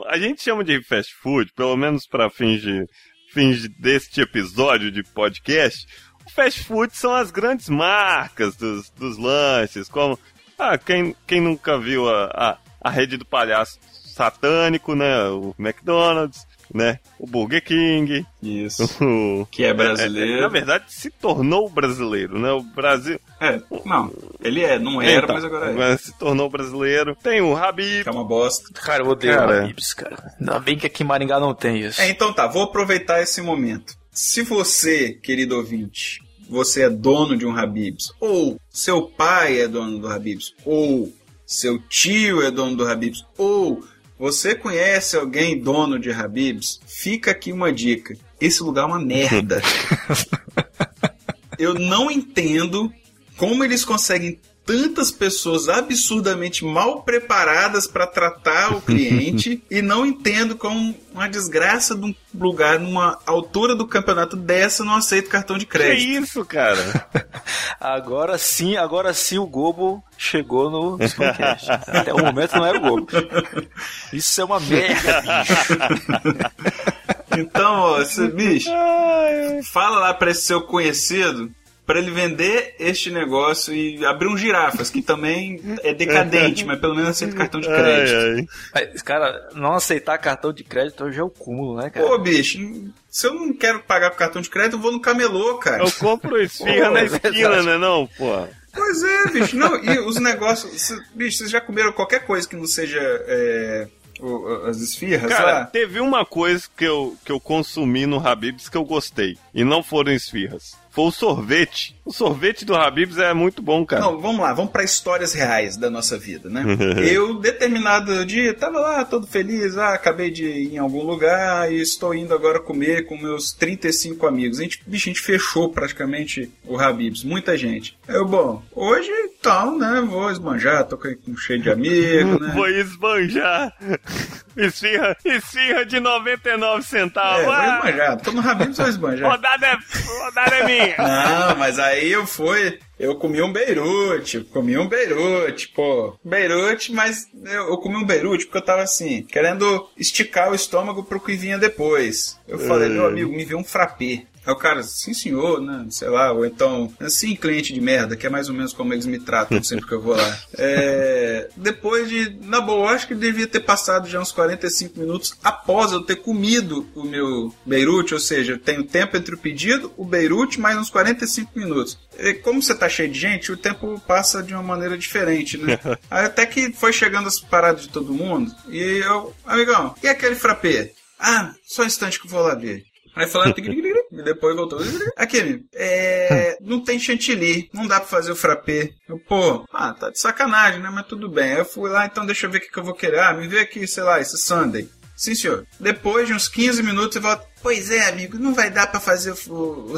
A gente chama de fast food, pelo menos para fins, de, fins de- deste episódio de podcast. O fast food são as grandes marcas dos, dos lanches, como. Ah, quem, quem nunca viu a, a, a rede do palhaço satânico, né? O McDonald's, né? O Burger King. Isso. O, Que é brasileiro. na verdade, se tornou brasileiro, né? O Brasil. É, não. Ele é, não era, Então, mas agora é. se tornou brasileiro. Tem o Habib. Que é uma bosta. Cara, eu odeio Cara. Habibs, cara. Ainda bem que aqui em Maringá não tem isso. É, então tá, vou aproveitar esse momento. Se você, querido ouvinte, você é dono de um Habibs, ou seu pai é dono do Habibs, ou seu tio é dono do Habibs, ou você conhece alguém dono de Habibs, fica aqui uma dica. Esse lugar é uma merda. Eu não entendo como eles conseguem tantas pessoas absurdamente mal preparadas para tratar o cliente e não entendo como uma desgraça de um lugar numa altura do campeonato dessa não aceita cartão de Que crédito. isso, cara? Agora sim, agora sim o Gobo chegou no Spamcast. Até o momento não era o Gobo. Isso é uma merda, bicho. Então, ó, esse bicho, fala lá para esse seu conhecido para ele vender este negócio e abrir um girafas, que também é decadente, mas pelo menos aceita cartão de crédito. Ai, ai. Mas, cara, não aceitar cartão de crédito já é o cúmulo, né, cara? Pô, bicho, se eu não quero pagar com cartão de crédito, eu vou no camelô, cara. Eu compro esfirra na é esquina, verdade. né não, pô? Pois é, bicho. Não, e os negócios. bicho, vocês já comeram qualquer coisa que não seja é, as esfirras Cara, lá? teve uma coisa que eu, que eu consumi no Habib's que eu gostei. E não foram esfirras. O sorvete. O sorvete do Habib's é muito bom, cara. Não, vamos lá, vamos para histórias reais da nossa vida, né? eu, determinado dia, tava lá todo feliz, ah, acabei de ir em algum lugar e estou indo agora comer com meus 35 amigos. A gente, bicho, a gente fechou praticamente o Habibs, muita gente. Eu, bom, hoje então, né, vou esbanjar, tô com cheio de amigos, né? Vou esbanjar. Esfirra, esfirra de 99 É, centavos. vou Ah, esbanjar, tô no Habibs, vou esbanjar. rodada, é, rodada é minha. Não, mas aí eu fui. Eu comi um Beirute, comi um Beirute, pô. Beirute, mas eu, eu comi um Beirute porque eu tava assim, querendo esticar o estômago pro que vinha depois. Eu falei, meu amigo, me vê um frappé. Aí o cara, sim senhor, né? Sei lá, ou então, sim, cliente de merda, que é mais ou menos como eles me tratam sempre que eu vou lá. É, depois de. Na boa, eu acho que devia ter passado já uns 45 minutos após eu ter comido o meu Beirute, ou seja, tem o tempo entre o pedido, o Beirute, mais uns 45 minutos. E como você tá cheio de gente, o tempo passa de uma maneira diferente, né? Aí até que foi chegando as paradas de todo mundo, e eu, amigão, e aquele frappé? Ah, só um instante que eu vou lá ver. Aí falando, e depois voltou. Aquele, é, não tem chantilly, não dá pra fazer o frappé. Eu, pô, ah, tá de sacanagem, né? Mas tudo bem. Eu fui lá, então deixa eu ver o que, que eu vou querer. Ah, me vê aqui, sei lá, esse sundae. Sim, senhor. Depois de uns 15 minutos eu volto. Pois é, amigo, não vai dar pra fazer o, o,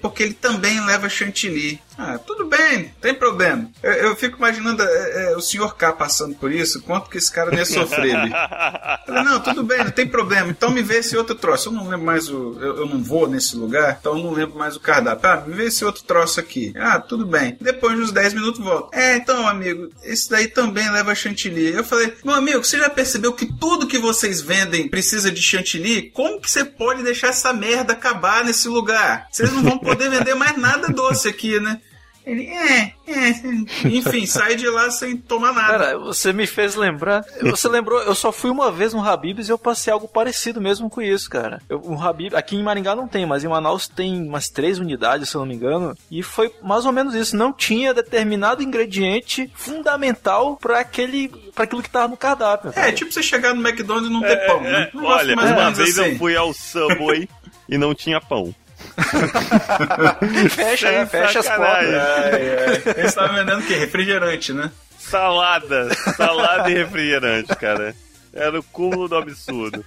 porque ele também leva chantilly. Ah, tudo bem, não tem problema. Eu, eu fico imaginando é, é, o senhor K passando por isso, quanto que esse cara não ia sofrer falei, não, tudo bem, não tem problema. Então me vê esse outro troço. Eu não lembro mais o. Eu, eu não vou nesse lugar, então eu não lembro mais o cardápio. Ah, me vê esse outro troço aqui. Ah, tudo bem. Depois de uns 10 minutos volto. É, então, amigo, esse daí também leva chantilly. Eu falei, meu amigo, você já percebeu que tudo que vocês vendem precisa de chantilly? Como que você pode deixar essa merda acabar nesse lugar? Vocês não vão poder vender mais nada doce aqui, né? Ele, é, é. Enfim, sai de lá sem tomar nada. Cara, você me fez lembrar. Você lembrou, eu só fui uma vez no Habib's e eu passei algo parecido mesmo com isso, cara. Eu, um Habib, aqui em Maringá não tem, mas em Manaus tem umas três unidades, se eu não me engano. E foi mais ou menos isso. Não tinha determinado ingrediente fundamental para aquele, para aquilo que tava no cardápio. É, tipo você chegar no McDonald's e não ter pão, né? Um negócio Olha, uma vez assim. eu fui ao Subway e não tinha pão. fecha, né? Fecha as portas. Ai, ai. Eles estavam vendendo o quê? Refrigerante, né? Salada. Salada e refrigerante, cara. Era o cúmulo do absurdo.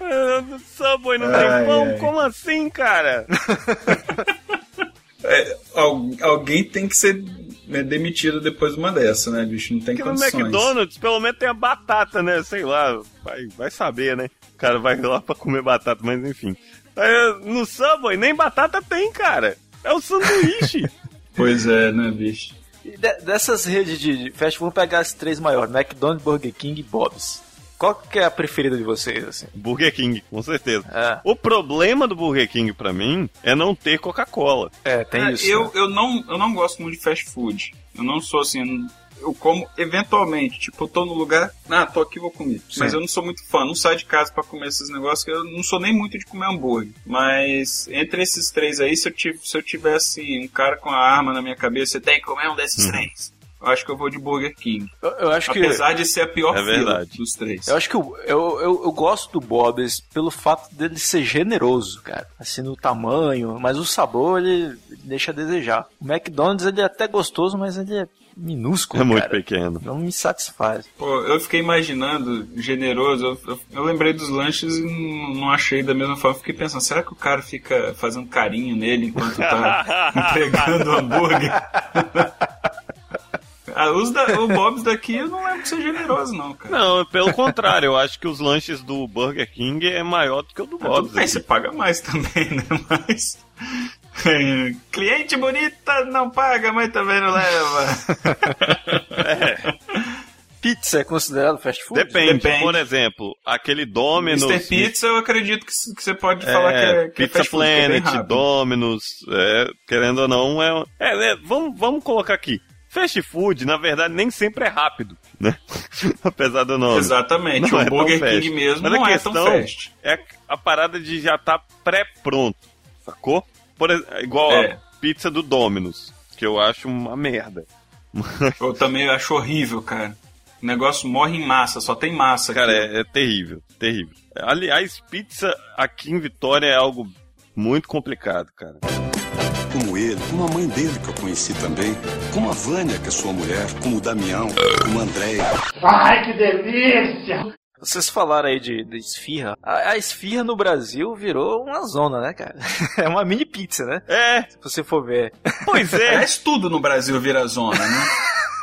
No Subway não Ai, tem pão? Como assim, cara? É, al- alguém tem que ser né, demitido depois de uma dessa, né, bicho? Não tem Porque no condições. McDonald's, pelo menos tem a batata, né? Sei lá, vai, vai saber, né? O cara vai lá pra comer batata, mas enfim. Aí, no Subway, nem batata tem, cara. É o sanduíche. Pois é, né, bicho? E de- dessas redes de fast food, vamos pegar as três maiores: McDonald's, Burger King e Bob's. Qual que é a preferida de vocês, assim? Burger King, com certeza. É, O problema do Burger King pra mim é não ter Coca-Cola. é tem Ah, isso. eu, né? eu, não, eu não gosto muito de fast food. Eu não sou assim. Eu como eventualmente. Tipo, eu tô no lugar. Ah, tô aqui, vou comer. Mas eu não sou muito fã. Não saio de casa pra comer esses negócios. que Eu não sou nem muito de comer hambúrguer. Mas entre esses três aí, se eu, tiv- se eu tivesse um cara com a arma na minha cabeça, você tem que comer um desses Uhum. três. Eu acho que eu vou de Burger King. Eu, eu acho que. Apesar de ser a pior É fila verdade. dos três. Eu acho que eu, eu, eu, eu gosto do Bob's pelo fato dele ser generoso, cara. Assim, no tamanho, mas o sabor ele deixa a desejar. O McDonald's ele é até gostoso, mas ele é minúsculo, É muito cara. pequeno. Não me satisfaz. Pô, eu fiquei imaginando, generoso, eu, eu- eu lembrei dos lanches e não, não achei da mesma forma. Fiquei pensando, será que o cara fica fazendo carinho nele enquanto tá entregando o hambúrguer? Ah, os da, o Bob's daqui eu não lembro de ser generoso, não, cara. Não, pelo contrário, eu acho que os lanches do Burger King é maior do que o do Ah, Bob's. bem, aqui. você paga mais também, né? Mas. É, cliente bonita não paga, mas também não leva. Pizza é considerado fast food? Depende. Depende. Por exemplo, aquele Domino's. Mr. Pizza, eu acredito que, que você pode É, falar que é, que é Pizza fast food, que é Planet. Domino's, é, querendo ou não, é, é, é, vamos, vamos colocar aqui. Fast food, na verdade, nem sempre é rápido, né? Apesar do nome. Exatamente, Não o é Burger. King mesmo Mas a não é questão tão fast. É a parada de já estar pré-pronto, sacou? Por, ex- igual É. a pizza do Domino's, que eu acho uma merda. Eu também acho horrível, cara. O negócio morre em massa, só tem massa. Cara, aqui. é, é terrível, terrível. Aliás, pizza aqui em Vitória é algo muito complicado, cara. Como ele, como a mãe dele que eu conheci também, como a Vânia, que é sua mulher, como o Damião, como a Andréia. Ai, que delícia! Vocês falaram aí de, de esfirra. A, a esfirra no Brasil virou uma zona, né, cara? É uma mini pizza, né? É, Se você for ver. pois é. Aliás, tudo no Brasil vira zona, né?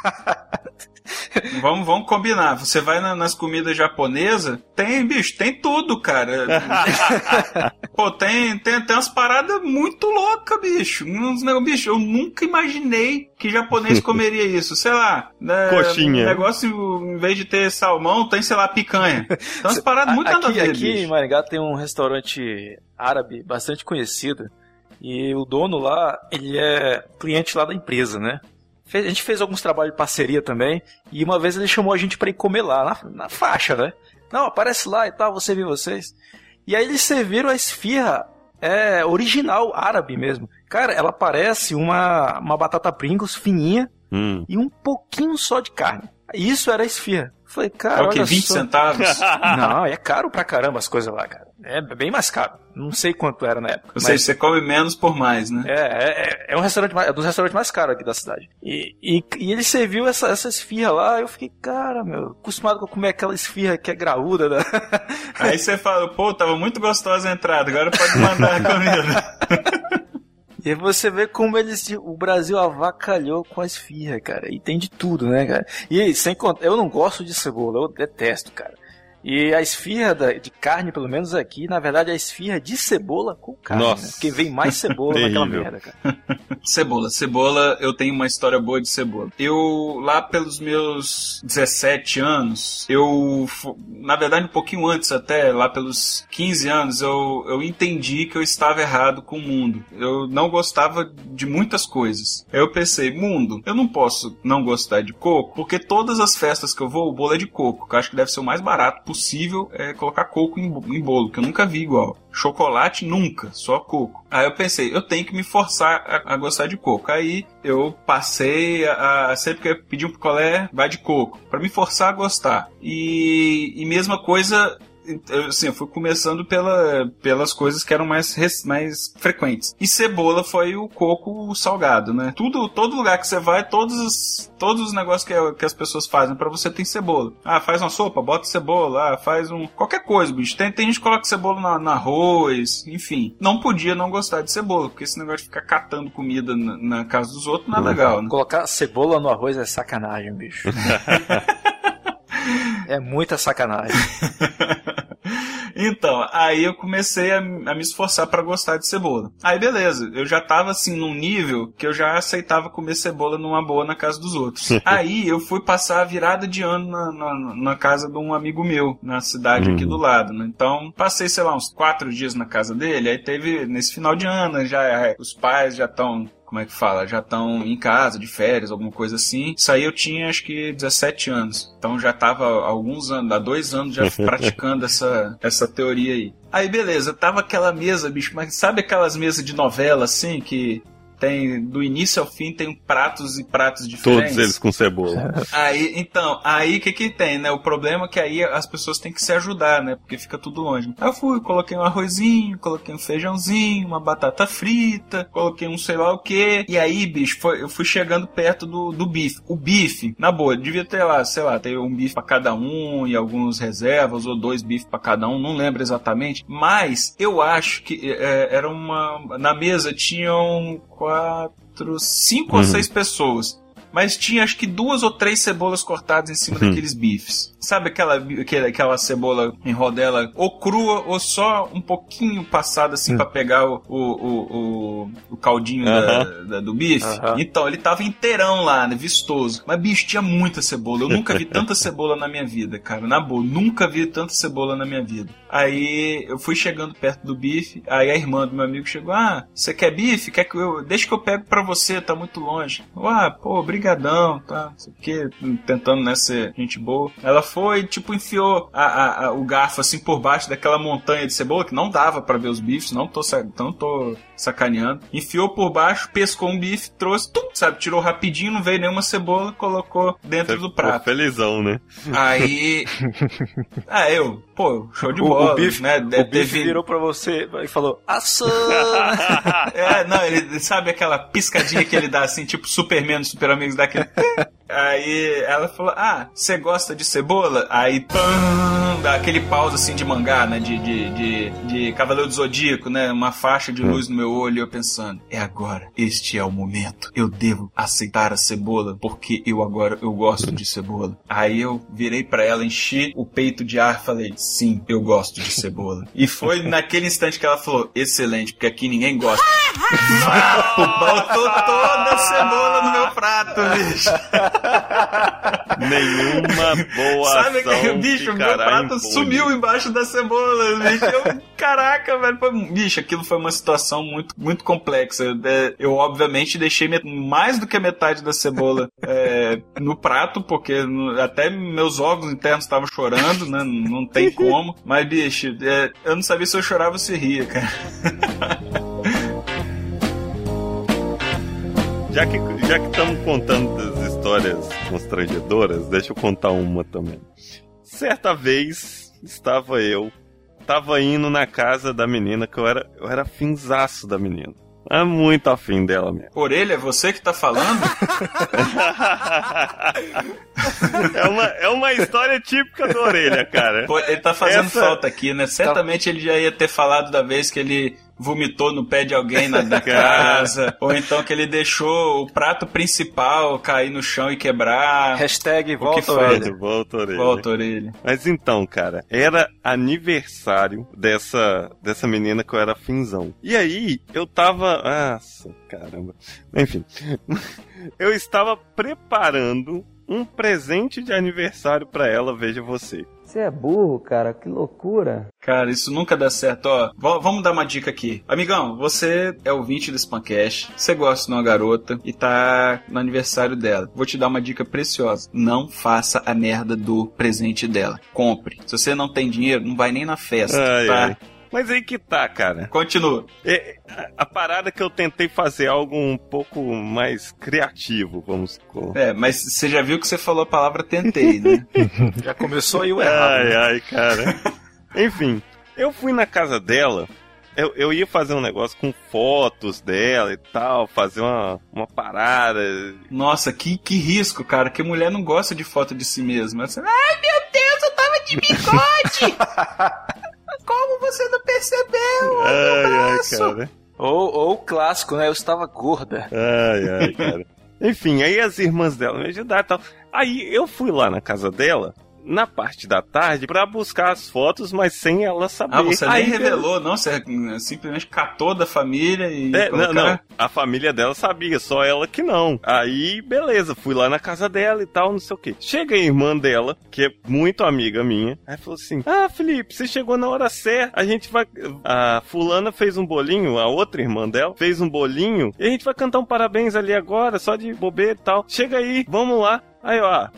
vamos, vamos combinar. Você vai na- nas comidas japonesas, tem, bicho, tem tudo, cara. Pô, tem, tem, tem umas paradas muito loucas, bicho. Uns, bicho, eu nunca imaginei que japonês comeria isso. Sei lá. né, Coxinha. negócio, em vez de ter salmão, tem, sei lá, picanha. Tem umas paradas muito nada a aqui, ver, aqui em bicho. Maringá tem um restaurante árabe bastante conhecido. E o dono lá, ele é cliente lá da empresa, né? Fez- A gente fez alguns trabalhos de parceria também. E uma vez ele chamou a gente pra ir comer lá, na, na faixa, né? Não, aparece lá e tal, você vê vocês. E aí eles serviram a esfirra é, original, árabe mesmo. Cara, ela parece uma, uma batata Pringles fininha Hum. e um pouquinho só de carne. Isso era a esfirra. Falei, cara, É o olha 20 só. centavos? Não, é caro pra caramba as coisas lá, cara. É bem mais caro. Não sei quanto era na época. Ou seja, você come menos por mais, né? É, é, é um restaurante mais, é um dos restaurantes mais caros aqui da cidade. E, e, e ele serviu essa, essa esfirra lá, eu fiquei, cara, meu, acostumado com comer aquela esfirra que é graúda, né? Aí você fala, pô, tava muito gostosa a entrada, agora pode mandar a comida. E você vê como eles. O Brasil avacalhou com a esfirra, cara. E tem de tudo, né, cara? E sem contar. Eu não gosto de cebola, eu detesto, cara. E a esfirra de carne, pelo menos aqui, na verdade, é a esfirra de cebola com carne. Nossa. Né? Porque vem mais cebola naquela merda, cara. Cebola. Cebola, eu tenho uma história boa de cebola. Eu, lá pelos meus 17 anos, eu, na verdade, um pouquinho antes até, lá pelos 15 anos, eu, eu entendi que eu estava errado com o mundo. Eu não gostava de muitas coisas. Aí eu pensei, mundo, eu não posso não gostar de coco, porque todas as festas que eu vou, o bolo é de coco, que eu acho que deve ser o mais barato possível é colocar coco em, em bolo, que eu nunca vi igual. Chocolate nunca, só coco. Aí eu pensei, eu tenho que me forçar a, a gostar de coco. Aí eu passei a, a sempre que eu pedi um picolé, vai de coco, Pra me forçar a gostar. E, e mesma coisa assim, eu fui começando pela, pelas coisas que eram mais, mais frequentes. E cebola foi o coco salgado, né? Tudo, todo lugar que você vai, todos os, todos os negócios que, que as pessoas fazem pra você tem cebola. Ah, faz uma sopa, bota cebola. Ah, faz um. qualquer coisa, bicho. Tem, tem gente que coloca cebola na- no arroz, enfim. Não podia não gostar de cebola, porque esse negócio de ficar catando comida na, na casa dos outros não é legal, né? Colocar cebola no arroz é sacanagem, bicho. é muita sacanagem. Então, aí eu comecei a, a me esforçar pra gostar de cebola. Aí beleza, eu já tava assim num nível que eu já aceitava comer cebola numa boa na casa dos outros. aí eu fui passar a virada de ano na, na, na casa de um amigo meu, na cidade aqui Uhum. do lado, né? Então, passei, sei lá, uns quatro dias na casa dele, aí teve, nesse final de ano, já é, os pais já estão como é que fala? Já estão em casa, de férias, alguma coisa assim. Isso aí eu tinha acho que 17 anos. Então já tava há alguns anos, há dois anos já praticando essa, essa teoria aí. Aí beleza, tava aquela mesa, bicho, mas sabe aquelas mesas de novela assim que tem do início ao fim tem pratos e pratos diferentes? Todos eles com cebola. Aí, então, aí o que que tem, né? O problema é que aí as pessoas têm que se ajudar, né? Porque fica tudo longe. Aí eu fui, coloquei um arrozinho, coloquei um feijãozinho, uma batata frita, coloquei um sei lá o que. E aí, bicho, foi- eu fui chegando perto do, do bife. O bife, na boa, devia ter lá, sei lá, ter um bife pra cada um e alguns reservas, ou dois bifes pra cada um, não lembro exatamente. Mas eu acho que é, era uma. Na mesa tinham quatro, cinco ou Uhum. seis pessoas. Mas tinha acho que duas ou três cebolas cortadas em cima Uhum. daqueles bifes. Sabe aquela, aquela, aquela cebola em rodela ou crua ou só um pouquinho passada assim pra pegar o, o, o, o, caldinho da- da- do bife? Então, ele tava inteirão lá, né? Vistoso. Mas, bicho, tinha muita cebola. Eu nunca vi tanta cebola na minha vida, cara. Na boa, nunca vi tanta cebola na minha vida. Aí eu fui chegando perto do bife, aí a irmã do meu amigo chegou: Ah, você quer bife? Quer que eu. Deixa que eu pego pra você, tá muito longe. Eu, ah, pô, brigadão, tá? Não sei o quê, tentando, né, ser gente boa. Ela foi, tipo, enfiou a- a- a- o garfo assim por baixo daquela montanha de cebola, que não dava pra ver os bifes, não tô, não tô sacaneando. Enfiou por baixo, pescou um bife, trouxe, tum, sabe, tirou rapidinho, não veio nenhuma cebola, colocou dentro Você do ficou prato. felizão, né? Aí. Ah, eu, pô, show de O- o bola, bife- né? O Deve ter bife virou pra você e falou, assou! É, não, ele sabe aquela piscadinha que ele dá assim, tipo Superman, Super Amigos daquele. Aí ela falou: Ah, você gosta de cebola? Aí pam, dá aquele pausa assim de mangá, né? De, de, de, de Cavaleiro do Zodíaco, né? Uma faixa de luz no meu olho e eu pensando: É agora, este é o momento. Eu devo aceitar a cebola porque eu agora eu gosto de cebola. Aí eu virei pra ela, enchi o peito de ar falei: Sim, eu gosto de cebola. E foi naquele instante que ela falou: Excelente, porque aqui ninguém gosta. Botou toda a cebola no meu prato, bicho. Nenhuma boa Sabe ação que, bicho, meu prato sumiu embaixo da cebola, bicho. Eu, caraca, velho. foi- bicho, aquilo foi uma situação muito, muito complexa. É, Eu, obviamente, deixei mais do que a metade da cebola é, no prato, porque até meus órgãos internos estavam chorando, né? Não tem como. Mas, bicho, é, eu não sabia se eu chorava ou se ria, cara. Já que já que estamos contando das histórias constrangedoras, deixa eu contar uma também. Certa vez estava eu, tava indo na casa da menina que eu era eu era finzaço da menina. É muito afim dela mesmo. Orelha, é você que tá falando? É uma, é uma história típica do Orelha, cara. Pô, ele tá fazendo Essa- falta aqui, né? Certamente ele já ia ter falado da vez que ele vomitou no pé de alguém na, na casa, ou então que ele deixou o prato principal cair no chão e quebrar. Hashtag volta orelha. Volta, orelha. Volta, orelha. Mas então, cara, era aniversário dessa, dessa menina que eu era finzão. E aí, eu tava. Nossa, caramba. Enfim. Eu estava preparando um presente de aniversário pra ela, veja você. Você é burro, cara, que loucura. Cara, isso nunca dá certo. Ó, v- vamos dar uma dica aqui. Amigão, você é ouvinte do Spancast, você gosta de uma garota e tá no aniversário dela. Vou te dar uma dica preciosa. Não faça a merda do presente dela. Compre. Se você não tem dinheiro, não vai nem na festa, Ai, tá? ai. Mas aí que tá, cara. Continua. É, a, parada que eu tentei fazer algo um pouco mais criativo, vamos colocar. É, mas você já viu que você falou a palavra tentei, né? Já começou aí o errado. Ai, né? ai, cara. Enfim, eu fui na casa dela. Eu, eu ia fazer um negócio com fotos dela e tal, fazer uma, uma parada. Nossa, que, que risco, cara. Que mulher não gosta de foto de si mesma. Ai, meu Deus, eu tava de bigode! Como você não percebeu? Ai, ai, braço. cara. Ou, ou o clássico, né? Eu estava gorda. Ai, ai, cara. Enfim, aí as irmãs dela me ajudaram e tal. Aí eu fui lá na casa dela, na parte da tarde, pra buscar as fotos, mas sem ela saber. Ah, você aí, nem revelou, não? Você simplesmente catou da família e. É, não, colocar- não, a família dela sabia, só ela que não. Aí, beleza, fui lá na casa dela e tal, não sei o que. Chega a irmã dela, que é muito amiga minha, aí falou assim: Ah, Felipe, você chegou na hora certa, a gente vai. A Fulana fez um bolinho, a outra irmã dela, fez um bolinho, e a gente vai cantar um parabéns ali agora, só de bobeira e tal. Chega aí, vamos lá. Aí, ó,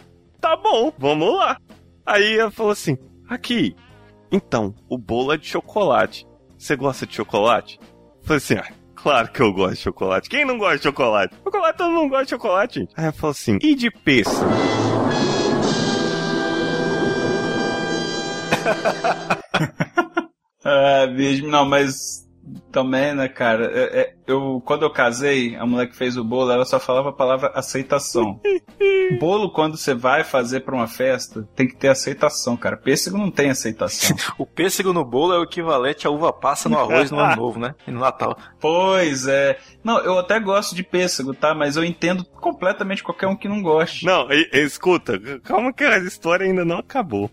tá bom, vamos lá. Aí ela falou assim: Aqui, então, o bolo é de chocolate. Você gosta de chocolate? Falei assim, ah, claro que eu gosto de chocolate. Quem não gosta de chocolate? Chocolate, todo mundo gosta de chocolate. Aí ela falou assim, e de pêssego? Ah, bicho, não, mas também, né, cara? é- é- eu, quando eu casei, a mulher que fez o bolo, ela só falava a palavra aceitação. bolo, quando você vai fazer pra uma festa, tem que ter aceitação, cara. Pêssego não tem aceitação. O pêssego no bolo é o equivalente à uva passa no arroz no ano novo, né? E no Natal. Pois é. Não, eu até gosto de pêssego, tá? Mas eu entendo completamente qualquer um que não goste. Não, e- e- escuta, calma que a história ainda não acabou.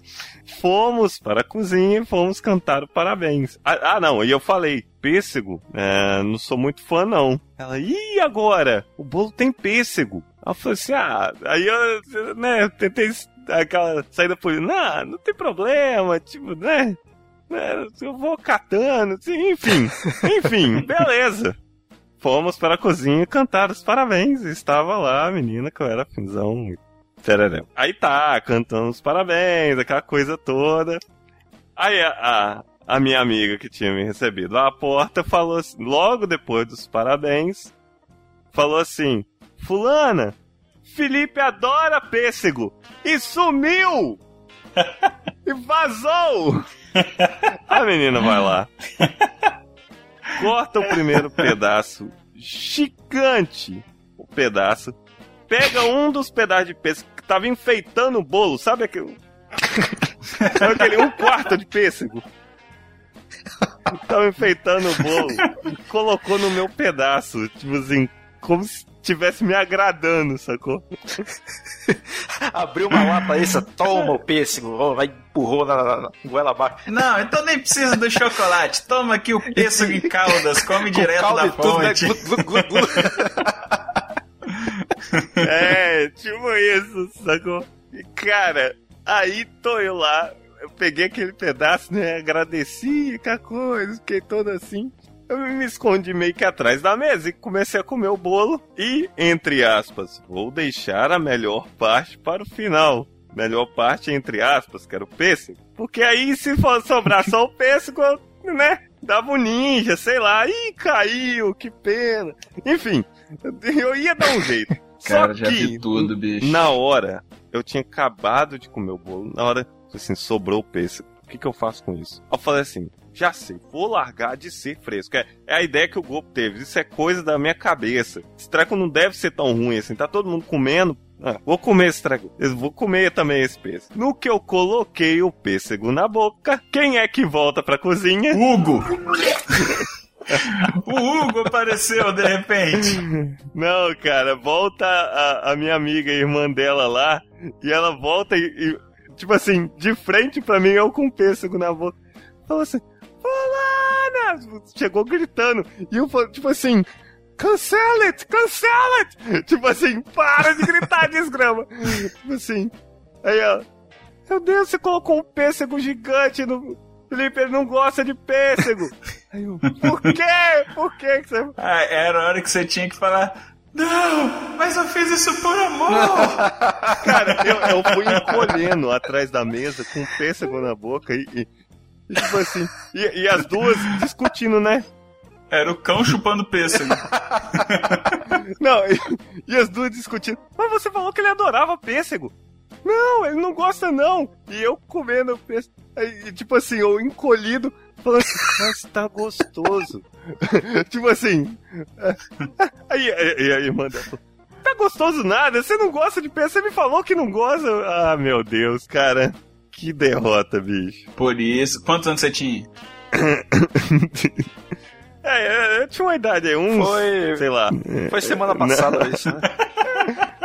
Fomos para a cozinha e fomos cantar o parabéns. Ah, ah, não, e eu falei, pêssego, é, não sou muito fã não. Ela, e agora? O bolo tem pêssego. Eu falei assim, ah, aí eu, né, tentei aquela saída por, não, não tem problema, tipo, né, né, eu vou catando, assim, enfim, enfim, beleza. Fomos para a cozinha cantar os parabéns. Estava lá a menina que eu era finzão. Tereré. Aí tá, cantando os parabéns, aquela coisa toda. Aí a, a, a minha amiga que tinha me recebido à porta falou assim, logo depois dos parabéns, falou assim: Fulana, Felipe adora pêssego e sumiu! e vazou! A menina vai lá, corta o primeiro pedaço, gigante o pedaço, pega um dos pedaços de pêssego que tava enfeitando o bolo, sabe aquele. sabe aquele um quarto de pêssego? Tava enfeitando o bolo e colocou no meu pedaço, tipo assim, como se tivesse me agradando, sacou? Abriu uma lata essa, toma o pêssego, ó, vai empurrou na, na, na goela abaixo. Não, então nem precisa do chocolate. Toma aqui o pêssego em caldas, come direto da e tudo, né? fonte. Glu, glu, glu, glu. É, tipo isso, sacou? E, cara, aí tô eu lá, eu peguei aquele pedaço, né? Agradeci com a coisa, fiquei todo assim. Eu me escondi meio que atrás da mesa e comecei a comer o bolo. E, entre aspas, vou deixar a melhor parte para o final. Melhor parte, entre aspas, que era o pêssego. Porque aí, se for sobrar só o pêssego, né? Dava um ninja, sei lá. Ih, caiu, que pena. Enfim, eu ia dar um jeito. Cara, Só já que, vi tudo, bicho. na hora, eu tinha acabado de comer o bolo. Na hora, assim, sobrou o pêssego. O que, que eu faço com isso? Eu falei assim, já sei, vou largar de ser fresco. É, é a ideia que o Globo teve. Isso é coisa da minha cabeça. Esse treco não deve ser tão ruim assim. Tá todo mundo comendo. Ah, vou comer esse treco. Eu vou comer também esse pêssego. No que eu coloquei o pêssego na boca, quem é que volta pra cozinha? Hugo! o Hugo apareceu de repente. Não, cara, volta a, a minha amiga, a irmã dela lá, e ela volta e, e, tipo assim, de frente pra mim, eu com pêssego na boca. Falou assim, Fulana! Chegou gritando. E eu tipo assim, cancel it, cancel it! Tipo assim, para de gritar, desgrama! tipo assim. Aí ela, meu Deus, você colocou um pêssego gigante no. Felipe, ele não gosta de pêssego. Aí eu, por quê? Por quê que você. Ah, era a hora que você tinha que falar. Não, mas eu fiz isso por amor. Cara, eu, eu fui encolhendo atrás da mesa com o pêssego na boca e, e- e tipo assim. E, e as duas discutindo, né? Era o cão chupando pêssego. Não, e, e as duas discutindo. Mas você falou que ele adorava pêssego. Não, ele não gosta não. E eu comendo pêssego. Aí, tipo assim, eu encolhido, falando assim, mas tá gostoso. tipo assim. Aí, aí a irmã dela falou, tá gostoso nada, você não gosta de pêssego, você me falou que não gosta. Ah, meu Deus, cara. Que derrota, bicho. Por isso. Quantos anos você tinha? É, eu, eu tinha uma idade aí, uns. Foi- Sei lá. Foi semana passada isso, né?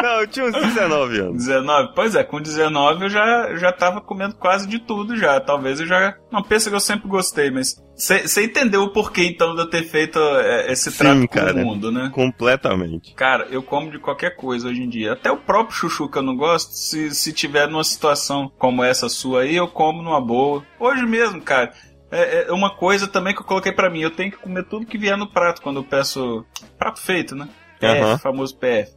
Não, eu tinha uns 19 anos. 19? Pois é, com 19 eu já, já tava comendo quase de tudo já. Talvez eu já. Não, pensa que eu sempre gostei, mas. Você entendeu o porquê então de eu ter feito é, esse trato Sim, com cara. o mundo, né? Completamente. Cara, eu como de qualquer coisa hoje em dia. Até o próprio chuchu que eu não gosto, se, se tiver numa situação como essa sua aí, eu como numa boa. Hoje mesmo, cara. É, é uma coisa também que eu coloquei pra mim. Eu tenho que comer tudo que vier no prato quando eu peço prato feito, né? PF, Aham. famoso PF.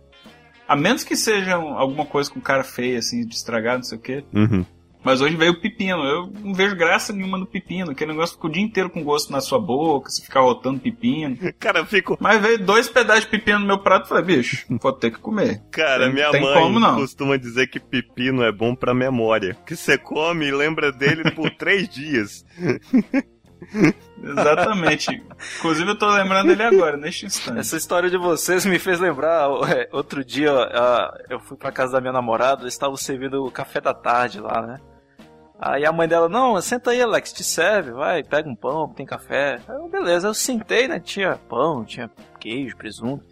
A menos que seja um- alguma coisa com cara feia, assim, de estragar, não sei o quê. Uhum. Mas hoje veio o pepino. Eu não vejo graça nenhuma no pepino. Aquele negócio fica o dia inteiro com gosto na sua boca, você ficar rotando pepino. Cara, eu fico. Mas veio dois pedaços de pepino no meu prato e falei, bicho, vou ter que comer. Cara, Não minha tem mãe como, não. costuma dizer que pepino é bom pra memória. Que você come e lembra dele por três dias. Exatamente. Inclusive eu tô lembrando dele agora, neste instante. Essa história de vocês me fez lembrar. é, Outro dia eu fui pra casa da minha namorada, eles estavam servindo o café da tarde lá, né? Aí a mãe dela, não, senta aí, Alex, te serve, vai, pega um pão, tem café. Eu, beleza, eu sentei, né? Tinha pão, tinha queijo, presunto.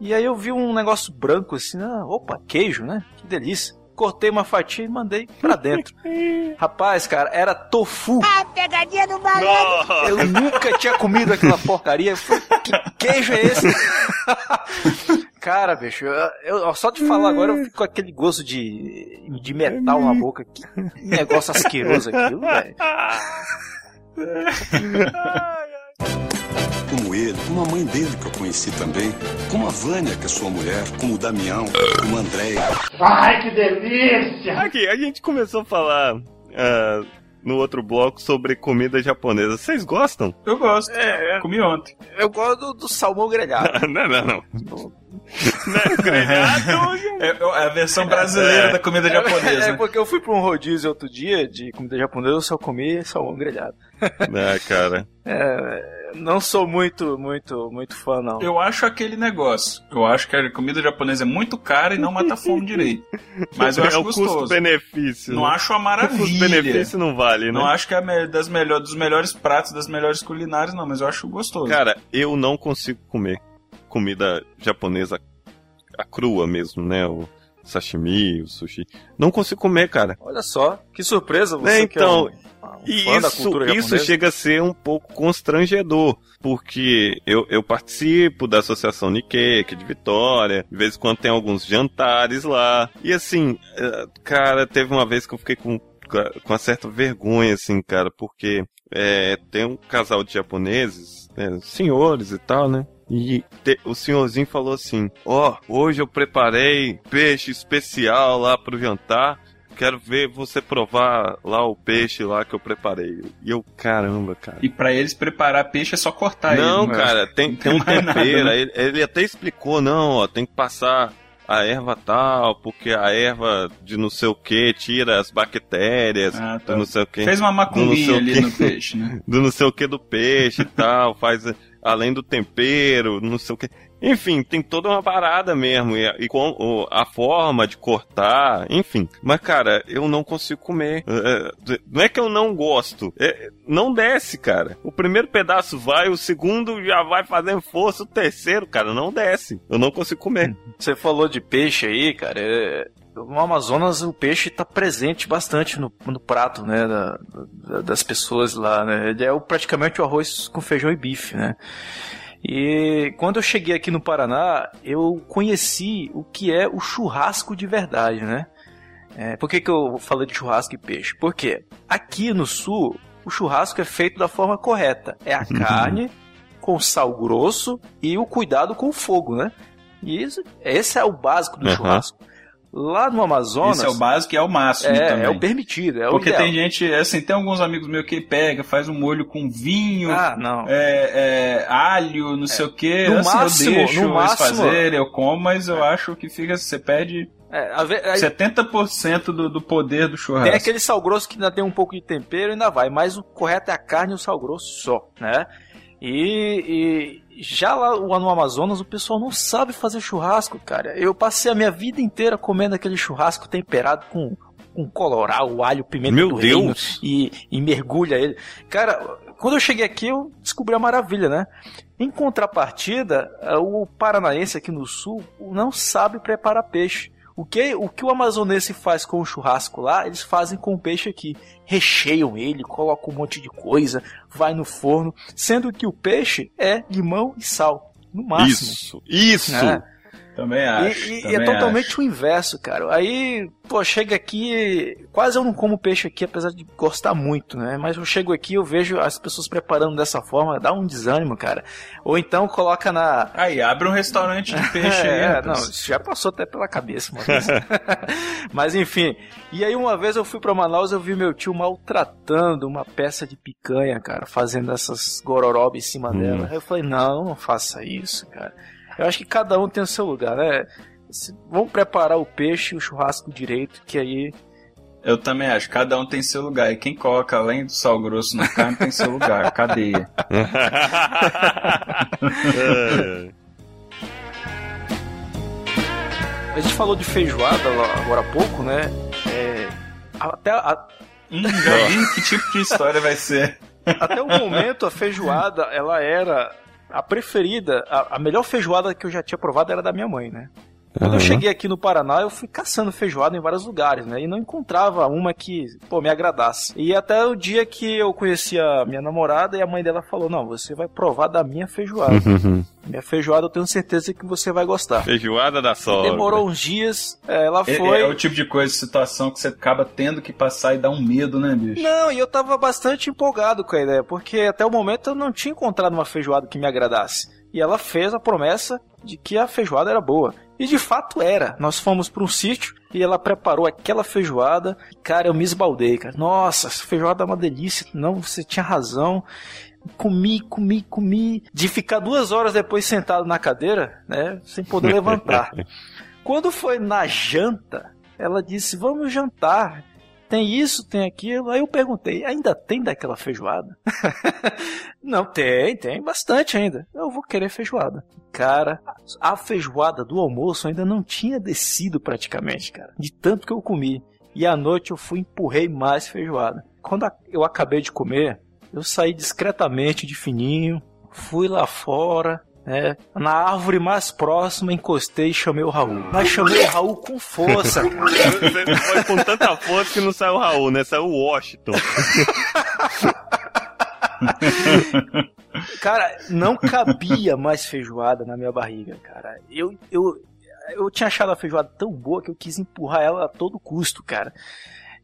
E aí eu vi um negócio branco assim, ah, opa, queijo, né? Que delícia. Cortei uma fatia e mandei pra dentro. Rapaz, cara, era tofu. Ah, pegadinha do malandro. Eu nunca tinha comido aquela porcaria. Eu falei, que queijo é esse? Cara, bicho, eu, eu- só de falar agora eu fico com aquele gosto de, de metal na boca. Que negócio asqueroso aquilo, velho. Como ele, como a mãe dele que eu conheci também, como a Vânia, que é sua mulher, como o Damião, como a Andréia. Ai, que delícia! Aqui, a gente começou a falar ah, no outro bloco sobre comida japonesa. Vocês gostam? Eu gosto. É, Comi ontem. eu gosto do, do salmão grelhado. não, não, não. Não é grelhado? É, é a versão brasileira É. da comida japonesa. É né? porque eu fui pra um rodízio outro dia de comida japonesa, eu só comi salmão grelhado. Ah, cara. É, não sou muito, muito, muito fã, não. Eu acho aquele negócio. Eu acho que a comida japonesa é muito cara e não mata fome direito. Mas eu acho é o gostoso. custo-benefício. Não né? acho uma O maravilha. custo-benefício não vale, né? Não acho que é das melhor, dos melhores pratos, das melhores culinárias, não, mas eu acho gostoso. Cara, eu não consigo comer comida japonesa a crua mesmo, né? O sashimi, o sushi. Não consigo comer, cara. Olha só, que surpresa você É, que é um- então, um E fã da isso, isso chega a ser um pouco constrangedor, porque eu, eu participo da Associação Nikkei aqui de Vitória, de vez em quando tem alguns jantares lá, e assim, eh, cara, teve uma vez que eu fiquei com, com uma certa vergonha, assim, cara, porque eh, tem um casal de japoneses, né, senhores e tal, né? E te- o senhorzinho falou assim: Ó, hoje eu preparei peixe especial lá pro jantar. Quero ver você provar lá o peixe lá que eu preparei. E eu, caramba, cara. E pra eles preparar peixe é só cortar não, ele. cara, tem, tem um nada, tempero. né? ele, ele até explicou, não, ó, tem que passar a erva tal, porque a erva de não sei o que tira as bactérias, Ah, tá. do não sei o que. Fez uma macumbinha ali no peixe, né? Do não sei o que do peixe e tal, faz além do tempero, não sei o que. Enfim, tem toda uma parada mesmo. E, e com o- a forma de cortar, enfim. Mas, cara, eu não consigo comer. É, é, não é que eu não gosto. é, não desce, cara. O primeiro pedaço vai, o segundo já vai fazendo força, o terceiro, cara, não desce. Eu não consigo comer. Você falou de peixe aí, cara. é- No Amazonas o peixe está presente bastante no, no prato, né, da- da- das pessoas lá, né? Ele é o- praticamente o arroz com feijão e bife, né? E quando eu cheguei aqui no Paraná, eu conheci o que é o churrasco de verdade, né? É, por que, que eu falei de churrasco e peixe? Porque aqui no sul, o churrasco é feito da forma correta. É a carne com sal grosso e o cuidado com o fogo, né? E isso, esse é o básico do Aham. churrasco. Lá no Amazonas. Esse é o básico e é o máximo É, também. é o permitido, é o Porque tem gente, assim, tem alguns amigos meus que pega, faz um molho com vinho, Ah, não. é, é, alho, não sei o que. No assim, máximo- eu deixo no eles máximo- fazerem, eu como, mas eu acho que fica, você perde É, a aí- 70% do, do poder do churrasco. Tem aquele sal grosso que ainda tem um pouco de tempero e ainda vai, mas o correto é a carne e o sal grosso só, né? E, e já lá no Amazonas o pessoal não sabe fazer churrasco, cara. Eu passei a minha vida inteira comendo aquele churrasco temperado com, com coloral, alho, pimenta Meu do reino Deus! e, e mergulha ele. Cara, quando eu cheguei aqui eu descobri a maravilha, né? Em contrapartida, eh, o paranaense aqui no sul não sabe preparar peixe. O que, o que o amazonense faz com o churrasco lá, eles fazem com o peixe aqui. Recheiam ele, colocam um monte de coisa, vai no forno, sendo que o peixe é limão e sal, no máximo. Isso, isso! né? Também E- acho. E, e também é totalmente acho. o inverso, cara. Aí, pô, chega aqui. Quase eu não como peixe aqui, apesar de gostar muito, né? Mas eu chego aqui eu vejo as pessoas preparando dessa forma, dá um desânimo, cara. Ou então coloca na. Aí, abre um restaurante de peixe aí, é, não, isso já passou até pela cabeça uma vez. Mas enfim. E aí uma vez eu fui pra Manaus eu vi meu tio maltratando uma peça de picanha, cara, fazendo essas gororoba em cima Hum. dela. Aí eu falei, não, não faça isso, cara. Eu acho que cada um tem o seu lugar, né? Se- Vamos preparar o peixe e o churrasco direito, que aí. Eu também acho, cada um tem seu lugar. E quem coloca além do sal grosso na carne tem seu lugar, cadeia. A gente falou de feijoada agora há pouco, né? É, até, a- Hum, que tipo de história vai ser. até o momento a feijoada ela era a preferida, a, a melhor feijoada que eu já tinha provado era da minha mãe, né? Quando eu Aham. cheguei aqui no Paraná, eu fui caçando feijoada em vários lugares, né? E não encontrava uma que, pô, me agradasse. E até o dia que eu conheci a minha namorada e a mãe dela falou: Não, você vai provar da minha feijoada. minha feijoada eu tenho certeza que você vai gostar. Feijoada da sogra. Demorou uns dias, é, ela É, foi. é o tipo de coisa, situação que você acaba tendo que passar e dá um medo, né, bicho? Não, e eu tava bastante empolgado com a ideia, porque até o momento eu não tinha encontrado uma feijoada que me agradasse. E ela fez a promessa de que a feijoada era boa. E de fato era. Nós fomos para um sítio e ela preparou aquela feijoada. Cara, eu me esbaldei, cara. Nossa, essa feijoada é uma delícia. Não, você tinha razão. Comi, comi, comi. De ficar duas horas depois sentado na cadeira, né? Sem poder levantar. Quando foi na janta, ela disse: Vamos jantar. Tem isso, tem aquilo. Aí eu perguntei: Ainda tem daquela feijoada? Não, tem, tem bastante ainda. Eu vou querer feijoada. Cara, a feijoada do almoço ainda não tinha descido praticamente, cara. De tanto que eu comi. E à noite eu fui empurrei mais feijoada. Quando eu acabei de comer, eu saí discretamente de fininho, fui lá fora, É, na árvore mais próxima, encostei e chamei o Raul. Mas chamei o Raul com força. Você foi com tanta força que não saiu o Raul, né? Saiu o Washington. Cara, não cabia mais feijoada na minha barriga, cara. Eu, eu, eu tinha achado a feijoada tão boa que eu quis empurrar ela a todo custo, cara.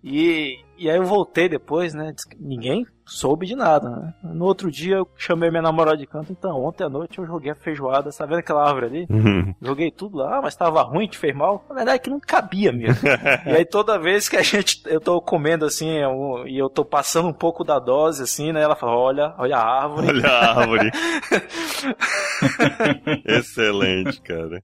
E, e aí eu voltei depois, né? Ninguém soube de nada, né? No outro dia eu chamei minha namorada de canto, então ontem à noite eu joguei a feijoada, tá vendo aquela árvore ali? Uhum. Joguei tudo lá, mas tava ruim, te fez mal. Na verdade é que não cabia mesmo. e aí toda vez que a gente, eu tô comendo assim, eu- e eu tô passando um pouco da dose assim, né? Ela fala, olha, olha a árvore. Olha a árvore. Excelente, cara.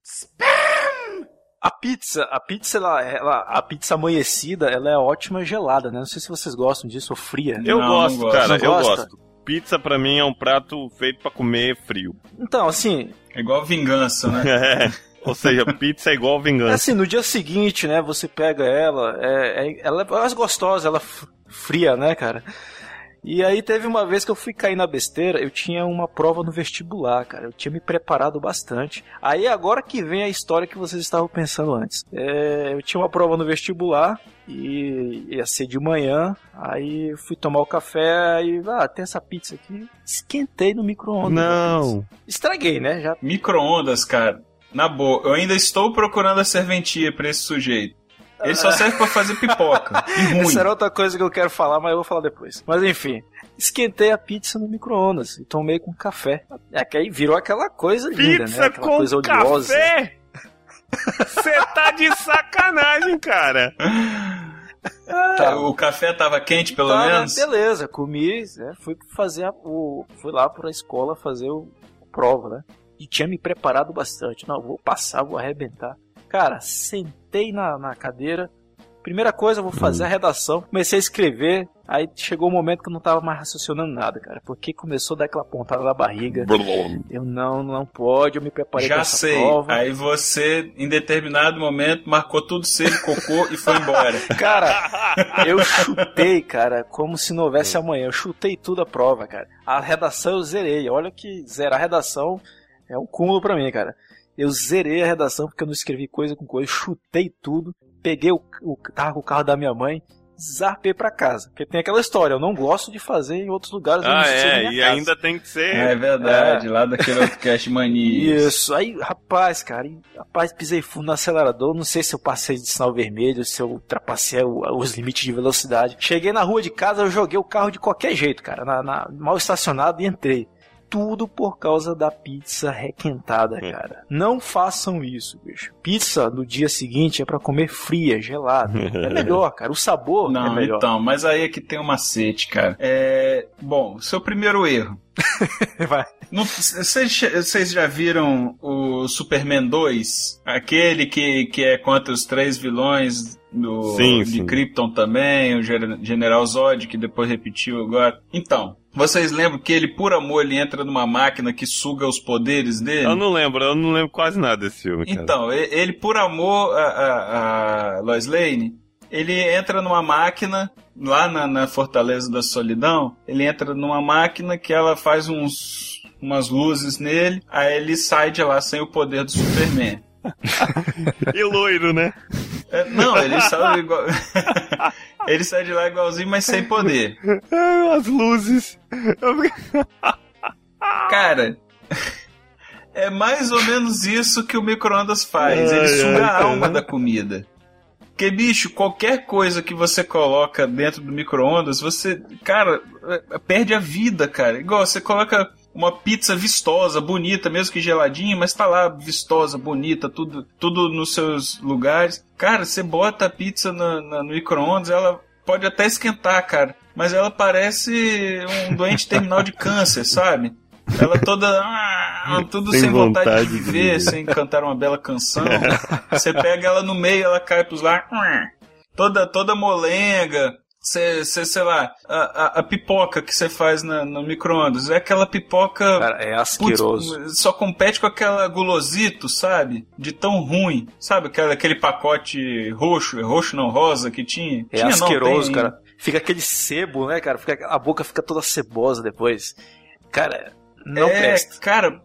A pizza, a pizza, ela, ela- a pizza amanhecida, ela é ótima gelada, né? Não sei se vocês gostam disso, ou fria. Eu Não, gosto, não gosto. cara, eu gosto. Pizza pra mim é um prato feito pra comer frio. Então, assim, É igual vingança, né? É. Ou seja, pizza é igual vingança. assim, no dia seguinte, né, você pega ela, é, é- ela é mais gostosa, ela f- fria, né, cara? E aí teve uma vez que eu fui cair na besteira, eu tinha uma prova no vestibular, cara. Eu tinha me preparado bastante. Aí agora que vem a história que vocês estavam pensando antes. É, eu tinha uma prova no vestibular e ia ser de manhã. Aí eu fui tomar o café e ah, tem essa pizza aqui. Esquentei no micro-ondas. Não. Estraguei, né? Já Micro-ondas, cara. Na boa, eu ainda estou procurando a serventia pra esse sujeito. Ele só serve pra fazer pipoca. E ruim. Essa era outra coisa que eu quero falar, mas eu vou falar depois. Mas enfim, esquentei a pizza no micro-ondas e tomei com café. É que aí virou aquela coisa linda, Pizza né? Aquela com coisa oleosa. café? Você tá de sacanagem, cara. Tá, O café tava quente, pelo Tá, menos? Beleza, comi, né, fui fazer a- o. Fui lá pra escola fazer o a prova, né? E tinha me preparado bastante. Não, vou passar, vou arrebentar. Cara, sentei na, na cadeira. Primeira coisa, eu vou fazer a redação. Comecei a escrever. Aí chegou o momento que eu não tava mais raciocinando nada, cara. Porque começou a dar aquela pontada na barriga. Eu não, não pode, eu me preparei pra Já essa sei. prova. Aí você, em determinado momento, marcou tudo seco, cocô e foi embora. Cara, eu chutei, cara, como se não houvesse amanhã. Eu chutei tudo a prova, cara. A redação eu zerei. Olha que zerar a redação é um cúmulo pra mim, cara. Eu zerei a redação porque eu não escrevi coisa com coisa. Chutei tudo. Peguei o, o tava com o carro da minha mãe. Zarpei pra casa. Porque tem aquela história, eu não gosto de fazer em outros lugares. Ah, é, minha e casa. ainda tem que ser. É verdade, lá daquele outro Cash Mania. Isso, aí, rapaz, cara, e, rapaz, pisei fundo no acelerador. Não sei se eu passei de sinal vermelho, se eu ultrapassei os limites de velocidade. Cheguei na rua de casa, eu joguei o carro de qualquer jeito, cara, na, na- mal estacionado e entrei. Tudo por causa da pizza requentada, É. cara. Não façam isso, bicho. Pizza no dia seguinte é pra comer fria, gelada. É melhor, cara. O sabor é Não, melhor. então, mas aí é que tem um macete, cara. É. Bom, seu primeiro erro. Vai. Vocês já viram o Superman 2? Aquele que, que é contra os três vilões do, Sim, de sim. Krypton também, o General Zod, que depois repetiu agora. Então, vocês lembram que ele, por amor, ele entra numa máquina que suga os poderes dele? Eu não lembro, eu não lembro quase nada desse filme, cara. Então, ele, por amor a, a, a Lois Lane, ele entra numa máquina, lá na, na Fortaleza da Solidão, ele entra numa máquina que ela faz uns, umas luzes nele, aí ele sai de lá sem o poder do Superman. E loiro, né? É, não, ele sai igual... ele sai de lá igualzinho, mas sem poder. As luzes. Cara... É mais ou menos isso que o micro-ondas faz. Ele suga ai, a cara. alma da comida. Porque, bicho, qualquer coisa que você coloca dentro do micro-ondas, você, cara, é- perde a vida, cara. Igual você coloca uma pizza vistosa, bonita, mesmo que geladinha, mas tá lá vistosa, bonita, tudo, tudo nos seus lugares. Cara, você bota a pizza na- na- no micro-ondas, ela pode até esquentar, cara, mas ela parece um doente terminal de câncer, sabe? Ela toda. ah, tudo Sem sem, vontade, vontade de de viver, viver. sem cantar uma bela canção. Você pega ela no meio, ela cai pros lá. Toda, toda molenga. Você, sei lá, a, a, a pipoca que você faz na- no micro-ondas é aquela pipoca. Cara, é asqueroso. Putz, só compete com aquela gulosito, sabe? De tão ruim. Sabe aquela, aquele pacote roxo, roxo não, rosa que tinha? É tinha, não, asqueroso, tem- cara. Fica aquele sebo, né, cara? Fica, a boca fica toda cebosa depois. Cara, não é, presta. Cara,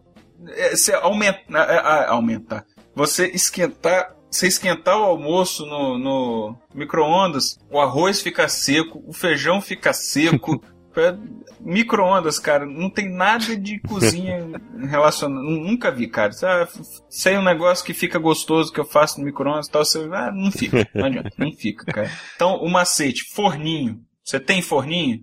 é, você aumenta, é, é, aumentar. Você esquentar, você esquentar o almoço no, no micro-ondas, o arroz fica seco, o feijão fica seco. É, Micro-ondas, cara, não tem nada de cozinha relacionado. Nunca vi, cara. Ah, Sei um negócio que fica gostoso que eu faço no micro-ondas e tal. Você, ah, não fica. Não adianta, não fica, cara. Então, o macete, forninho. Você tem forninho?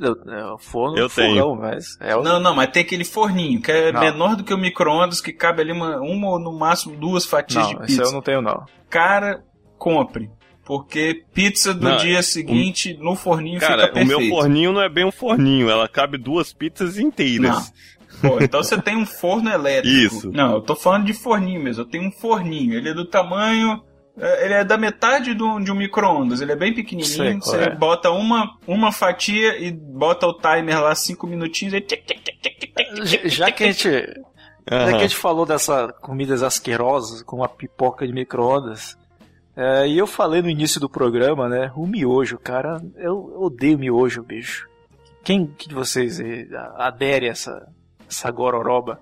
Eu forno, Eu fogão, tenho. mas é o... Não, não, mas tem aquele forninho que é Não. menor do que o micro-ondas, que cabe ali uma, uma ou no máximo duas fatias Não, de pizza. eu não tenho não. Cara, compre. Porque pizza do Não, dia seguinte no forninho Cara, fica o meu perfeito. forninho não é bem um forninho, ela cabe duas pizzas inteiras. Pô, então você tem um forno elétrico. Isso. Não, eu tô falando de forninho mesmo. Eu tenho um forninho. Ele é do tamanho. É, Ele é da metade do, de um micro-ondas. Ele é bem pequenininho. Sei você é. bota uma, uma fatia e bota o timer lá, cinco minutinhos. Tic, Já, que a gente, já que a gente falou dessas comidas asquerosas, como a pipoca de micro-ondas, é, e eu falei no início do programa, né, o miojo, cara, eu odeio miojo, bicho. Quem que de vocês eh, adere a essa, essa gororoba?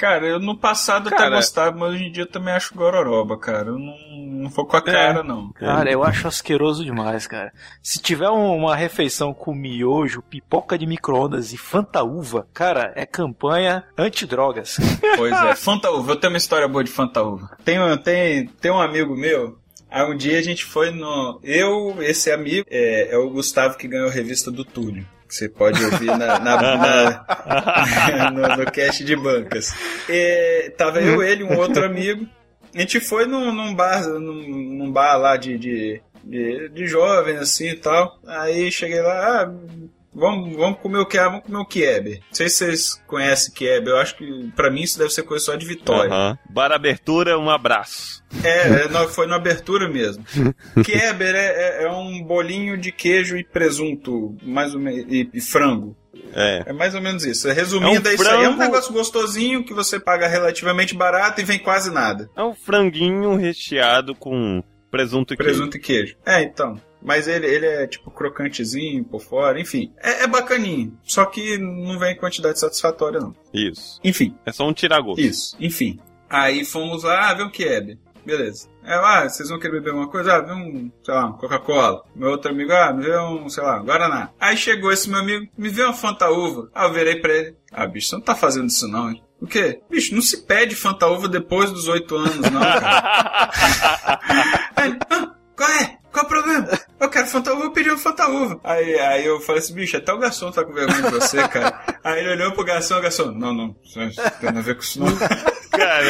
Cara, eu no passado até Cara- gostava, mas hoje em dia eu também acho gororoba, cara. Eu não, não vou com a cara, não. Cara, eu acho asqueroso demais, cara. Se tiver um- uma refeição com miojo, pipoca de micro-ondas e fanta uva, cara, é campanha antidrogas. Pois é, Fanta Uva, eu tenho uma história boa de Fanta Uva. Tem, um- tem, tem um amigo meu, aí um dia a gente foi no. Eu, esse amigo, é, é o Gustavo que ganhou a revista do Túlio. Que você pode ouvir na, na- na- no, no cast de bancas. E, tava eu, ele, um outro amigo. A gente foi num, num bar, num, num bar lá de, de, de, de jovens, assim e tal. Aí cheguei lá, ah, Vamos, vamos comer o que? Ah, vamos comer o Kiebe. Não sei se vocês conhecem Kiebe. Eu acho que pra mim isso deve ser coisa só de Vitória. Aham. Bar Abertura, um abraço. É, é, foi na abertura mesmo. Kieber é, é- é um bolinho de queijo e presunto, mais ou menos, e, e frango. É. É mais ou menos isso. Resumindo, É é, um isso aí. É um frango- negócio gostosinho que você paga relativamente barato e vem quase nada. É um franguinho recheado com presunto e queijo. Presunto e queijo. É, então. Mas ele, ele é tipo crocantezinho por fora, enfim. É, é bacaninho. Só que não vem em quantidade satisfatória, não. Isso. Enfim. É só um tiragosto. Isso, enfim. Aí fomos lá, ah, vê um Kiebe. Beleza. É, ah, vocês vão querer beber alguma coisa? Ah, vê um, sei lá, um Coca-Cola. Meu outro amigo, ah, me vê um, sei lá, Guaraná. Aí chegou esse meu amigo, me vê uma Fanta Uva. Ah, eu virei pra ele. Ah, bicho, você não tá fazendo isso não, hein? O quê? Bicho, não se pede Fanta Uva depois dos oito anos, não, cara. Aí, ah, qual é? Qual o problema? Eu quero Fanta Uva, eu pedi uma Fanta Uva. Aí, aí eu falei assim, bicho, até o garçom tá com vergonha de você, cara. Aí ele olhou pro garçom, o garçom, não, não, não tem nada a ver com isso não. Cara,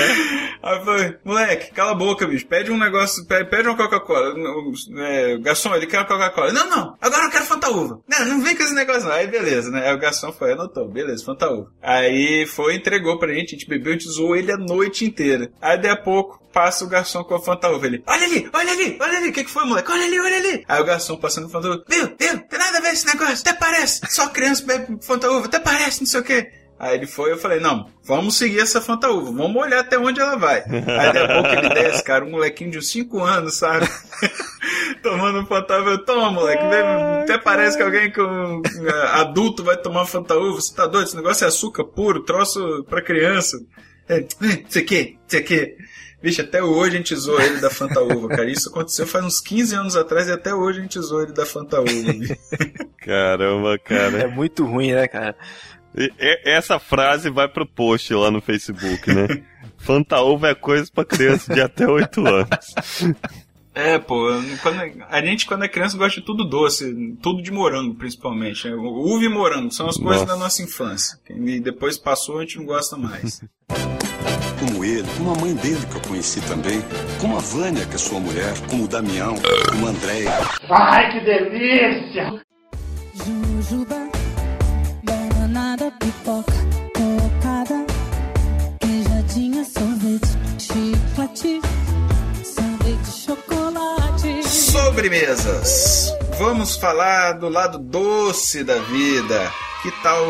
Aí eu falei, moleque, cala a boca, bicho. Pede um negócio, pede, pede uma Coca-Cola. O- É, garçom, ele quer uma Coca-Cola. Não, não, agora eu quero Fanta Uva. Não, não vem com esse negócio não. Aí beleza, né? Aí o garçom foi, anotou, beleza, Fanta Uva. Aí foi, entregou pra gente, a gente bebeu, a gente zoou ele a noite inteira. Aí daí a pouco, passa o garçom com a Fanta Uva. Ele, olha ali, olha ali, olha ali, o que que foi, moleque? Olha ali, olha ali. Aí o garçom passando com Fanta Uva, viu, viu, tem nada a ver esse negócio, até parece. Só criança bebe Fanta Uva, até parece, não sei o quê. Aí ele foi, eu falei, não, vamos seguir essa Fanta Uva, vamos olhar até onde ela vai. Aí daqui a pouco ele desce, cara, um molequinho de uns 5 anos, sabe? Tomando Fanta Uva, eu, toma, moleque, bebe, até parece que alguém com eh, adulto vai tomar Fanta Uva, você tá doido? Esse negócio é açúcar puro, troço pra criança. É, sei que, sei que. Vixe, até hoje a gente zoou ele da Fanta Uva, cara. Isso aconteceu faz uns 15 anos atrás e até hoje a gente zoou ele da Fanta Uva. caramba, cara. É muito ruim, né, cara? E- e- essa frase vai pro post lá no Facebook, né? Fanta Uva é coisa pra criança de até 8 anos. É, pô, quando, a gente quando é criança gosta de tudo doce, tudo de morango principalmente. né? Uva e morango são as coisas Nossa. da nossa infância. E depois passou, a gente não gosta mais. Como ele, como a mãe dele que eu conheci também, como a Vânia, que é sua mulher, como o Damião, como a Andréia. Ai, que delícia! Jujuba, bananada, pipoca, cocada, queijadinha, sorvete, chiclete, sanduíche de chocolate. Sobremesas. Vamos falar do lado doce da vida. Que tal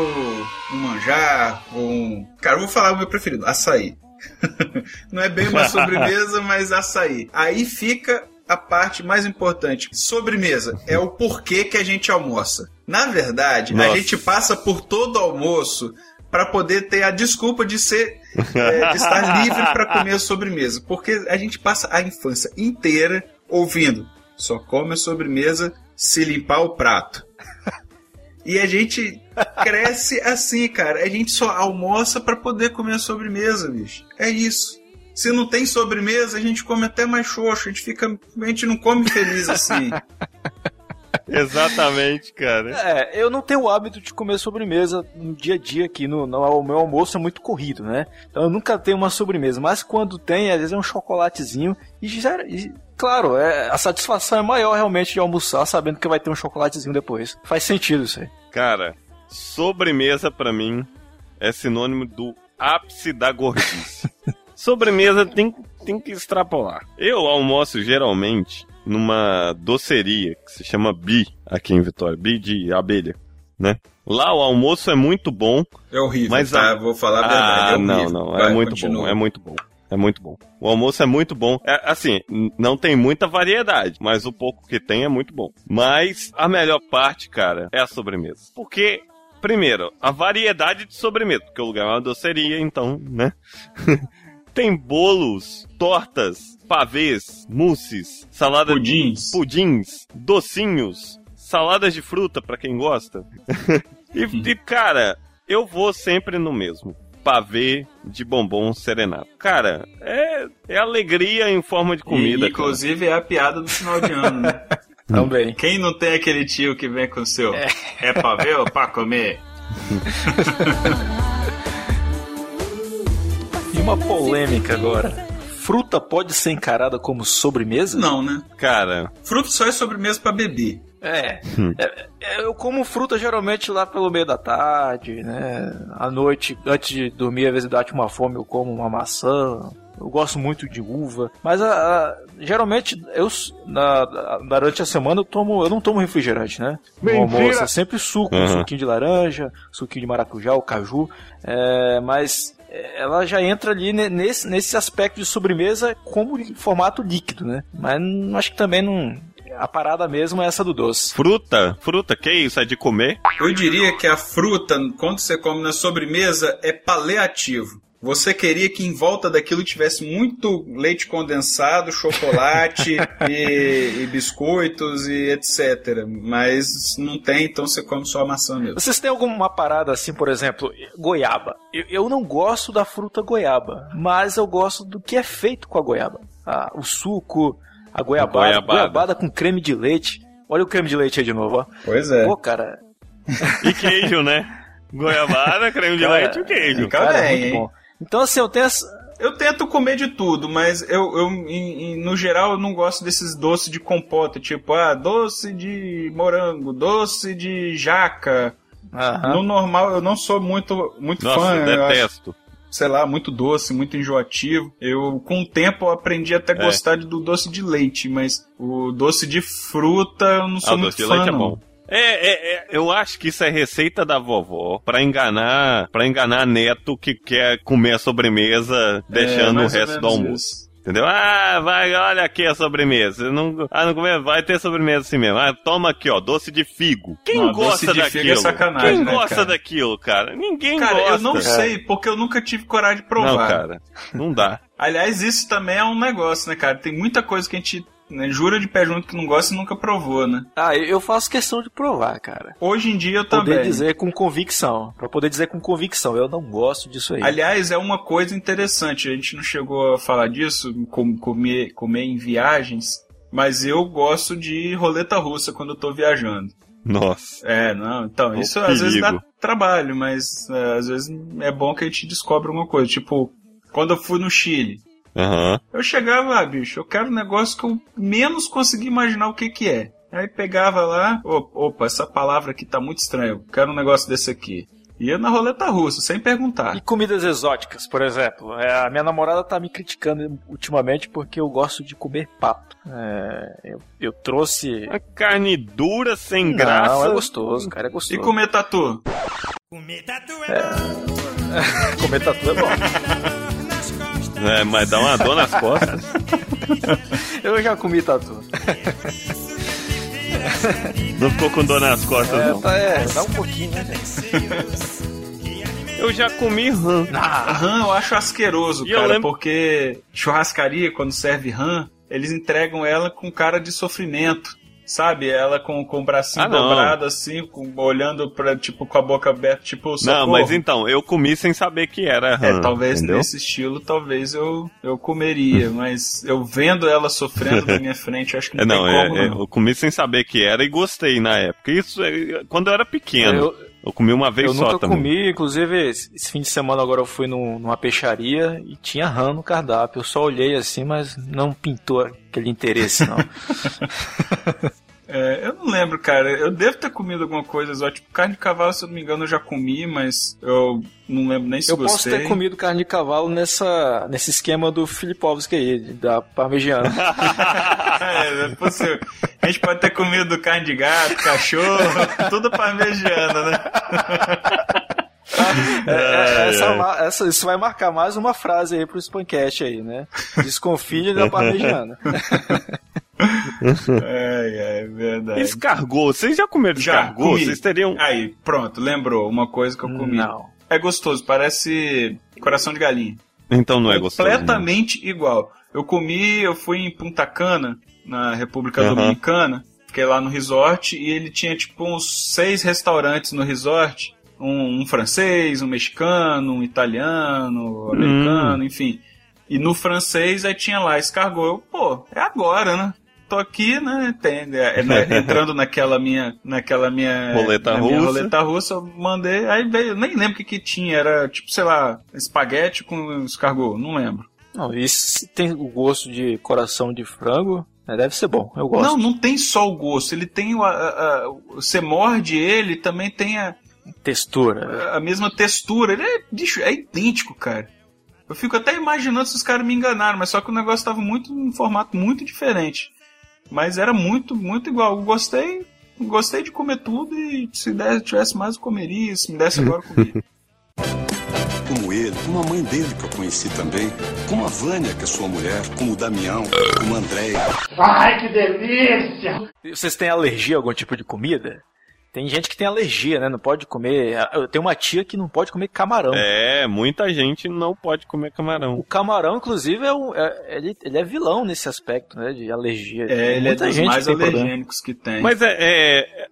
um manjar ou um... Cara, eu vou falar o meu preferido, açaí. Não é bem uma sobremesa, mas açaí. Aí fica a parte mais importante. Sobremesa é o porquê que a gente almoça. Na verdade, a Nossa. gente passa por todo almoço para poder ter a desculpa de ser é, de estar livre para comer a sobremesa, porque a gente passa a infância inteira ouvindo só come a sobremesa se limpar o prato. E a gente cresce assim, cara. A gente só almoça para poder comer a sobremesa, bicho. É isso. Se não tem sobremesa, a gente come até mais xoxo. A gente fica, a gente não come feliz assim. Exatamente, cara. É, eu não tenho o hábito de comer sobremesa no dia a dia aqui. No, no- o meu almoço é muito corrido, né? Então eu nunca tenho uma sobremesa. Mas quando tem, às vezes é um chocolatezinho. E, já, e, claro, é, a satisfação é maior realmente de almoçar sabendo que vai ter um chocolatezinho depois. Faz sentido isso aí. Cara, sobremesa pra mim é sinônimo do ápice da gordice. sobremesa tem, tem que extrapolar. Eu almoço geralmente numa doceria que se chama Bi, aqui em Vitória. Bi de abelha, né? Lá o almoço é muito bom. É horrível, mas tá? a- Vou falar a verdade, Ah, é não, não, Vai, é muito continua. bom, é muito bom. É muito bom. O almoço é muito bom. É, assim, não tem muita variedade, mas o pouco que tem é muito bom. Mas a melhor parte, cara, é a sobremesa. Porque, primeiro, a variedade de sobremesa, porque o lugar é uma doceria, então, né? tem bolos, tortas, pavês, mousses, salada pudins, pudins, docinhos, saladas de fruta pra quem gosta. e, e, cara, eu vou sempre no mesmo. Pavê de bombom serenado. Cara, é, é alegria em forma de comida. E, inclusive é a piada do final de ano, né? Também. Quem não tem aquele tio que vem com o seu? É, pra ver ou pra comer? E uma polêmica agora. Fruta pode ser encarada como sobremesa? Não, né? Cara. Fruta só é sobremesa pra beber. É. É, é, Eu como fruta geralmente lá pelo meio da tarde, né? À noite, antes de dormir, às vezes bate uma fome, eu como uma maçã. Eu gosto muito de uva. Mas a, a- geralmente, eu na, durante a semana eu tomo. Eu não tomo refrigerante, né? No Mentira! almoço é sempre suco, um Uhum. suquinho de laranja, suquinho de maracujá, o caju. É, mas é, ela já entra ali ne- nesse, nesse aspecto de sobremesa como formato líquido, né? Mas não- acho que também não. A parada mesmo é essa do doce. Fruta? Fruta, que isso? É de comer? Eu diria que a fruta, quando você come na sobremesa, é paliativo. Você queria que em volta daquilo tivesse muito leite condensado, chocolate e, e biscoitos e etc. Mas não tem, então você come só a maçã mesmo. Vocês têm alguma parada assim, por exemplo, goiaba? Eu, eu não gosto da fruta goiaba, mas eu gosto do que é feito com a goiaba. Ah, o suco, a goiabada, Goiabada. goiabada com creme de leite. Olha o creme de leite aí de novo, ó. Pois é. Pô, cara. E queijo, né? Goiabada, creme de Cara, leite e queijo. Fica bem, muito hein? bom. Então, assim, eu tenho essa. Eu tento comer de tudo, mas eu, eu em- em- no geral, eu não gosto desses doces de compota, tipo, ah, doce de morango, doce de jaca. Aham. No normal, eu não sou muito, muito Nossa, fã. eu eu acho, detesto. sei lá, muito doce, muito enjoativo. Eu, com o tempo, eu aprendi até a É. gostar de- do doce de leite, mas o doce de fruta eu não Ah, sou o muito doce de fã, leite é não. bom. É, é, é, eu acho que isso é receita da vovó pra enganar, para enganar neto que quer comer a sobremesa deixando o mais ou resto do almoço. isso. Entendeu? Ah, vai, olha aqui a sobremesa. Não, ah, não comer, vai ter sobremesa assim mesmo. Ah, toma aqui, ó, doce de figo. Quem Não, doce gosta de daquilo? figo é sacanagem, Quem né, gosta cara? daquilo, cara? Ninguém Cara, gosta. eu não sei, porque eu nunca tive coragem de provar. Não, cara, não dá. Aliás, isso também é um negócio, né, cara? Tem muita coisa que a gente né, jura de pé junto que não gosta e nunca provou, né? Ah, eu faço questão de provar, cara. Hoje em dia eu Poder também. dizer com convicção. Pra poder dizer com convicção, eu não gosto disso aí. Aliás, é uma coisa interessante, a gente não chegou a falar disso, com- comer, comer em viagens, mas eu gosto de roleta russa quando eu tô viajando. Nossa. É, não, então, Ô, isso às vezes dá perigo. trabalho, mas é, às vezes é bom que a gente descobre alguma coisa. Tipo, quando eu fui no Chile, Aham. eu chegava lá, bicho, eu quero um negócio que eu menos consegui imaginar o que que é. Aí pegava lá, "Ô, opa, essa palavra aqui tá muito estranha, eu quero um negócio desse aqui. Ia na roleta russa, sem perguntar. E comidas exóticas, por exemplo. É, a minha namorada tá me criticando ultimamente porque eu gosto de comer pato. É, eu, eu trouxe. A carne dura, sem Não, graça. é gostoso, cara, é gostoso. E comer tatu? Comer tatu é bom. É, mas dá uma dor nas costas. Eu já comi tatu. Não ficou com dor nas costas, É, não. tá, é, dá um pouquinho, né, gente? Eu já comi rã. Ah, rã eu acho asqueroso, E cara, lembro- porque churrascaria, quando serve rã, eles entregam ela com cara de sofrimento. Sabe? Ela com, com o bracinho Ah, não. dobrado, assim, com- olhando pra, tipo, com a boca aberta, tipo, Não, socorro. mas então, eu comi sem saber que era. É, talvez entendeu? nesse estilo, talvez eu, eu comeria, mas eu vendo ela sofrendo na minha frente, acho que não, não, tem é, como, é, não. eu comi sem saber que era e gostei na época. Isso é, quando eu era pequeno. Eu, Eu- comi uma vez eu só nunca também. comi, inclusive esse fim de semana agora eu fui num- numa peixaria e tinha rã no cardápio. Eu só olhei assim, mas não pintou aquele interesse, não. É, eu não lembro, cara. Eu devo ter comido alguma coisa exótica. Tipo, carne de cavalo, se eu não me engano, eu já comi, mas eu não lembro nem se eu posso gostei. ter comido carne de cavalo nessa, nesse esquema do Filipovski aí, da parmegiana. é, é possível. A gente pode ter comido carne de gato, cachorro, tudo parmegiana, né? É, é, essa, essa- isso vai marcar mais uma frase aí pro Spancast aí, né? Desconfie da parmegiana. É, é verdade. Escargot, vocês já comeram Já, escargot? comi. Vocês teriam. Aí, pronto, lembrou uma coisa que eu comi. Não. É gostoso, parece coração de galinha. Então não é gostoso. né? Completamente igual. Eu comi, eu fui em Punta Cana, na República Aham. Dominicana, fiquei lá no resort e ele tinha tipo uns seis restaurantes no resort. Um, um francês, um mexicano, um italiano, um americano, enfim. E no francês aí tinha lá escargot. Eu, pô, é agora, né? Tô aqui, né? Tem, é, né, entrando naquela minha, naquela minha Roleta na minha russa. roleta russa, eu mandei, aí veio, eu nem lembro o que que tinha, era tipo, sei lá, espaguete com escargot, não lembro. Não, e se tem o gosto de coração de frango, deve ser bom. Eu gosto. Não, não tem só o gosto, ele tem o, a, a- a- você morde ele, também tem a, Textura. a mesma textura, ele é, bicho, é idêntico, cara. Eu fico até imaginando se os caras me enganaram, mas só que o negócio tava muito em formato muito diferente. Mas era muito, muito igual. Eu gostei, gostei de comer tudo e se desse, tivesse mais eu comeria, se me desse agora eu comia. Como ele, como a mãe dele que eu conheci também, como a Vânia, que é sua mulher, como o Damião, como a Andréia. Ai, que delícia! Vocês têm alergia a algum tipo de comida? Tem gente que tem alergia, né? Não pode comer. Eu tenho uma tia que não pode comer camarão. É, muita gente não pode comer camarão. O camarão, inclusive, é, um, é- ele, ele é vilão nesse aspecto, né? De alergia. É, ele é dos gente mais problema. alergênicos que tem. Mas é, é-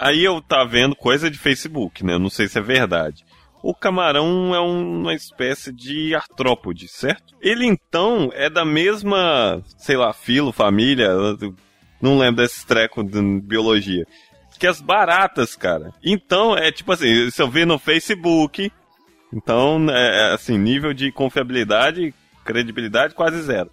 Aí eu tá vendo coisa de Facebook, né? Eu não sei se é verdade. O camarão é um- uma espécie de artrópode, certo? Ele então é da mesma, sei lá, filo, família, não lembro desse treco de biologia. Que as baratas, cara. Então, é tipo assim, se eu ver no Facebook, então, é, assim, nível de confiabilidade, credibilidade quase zero.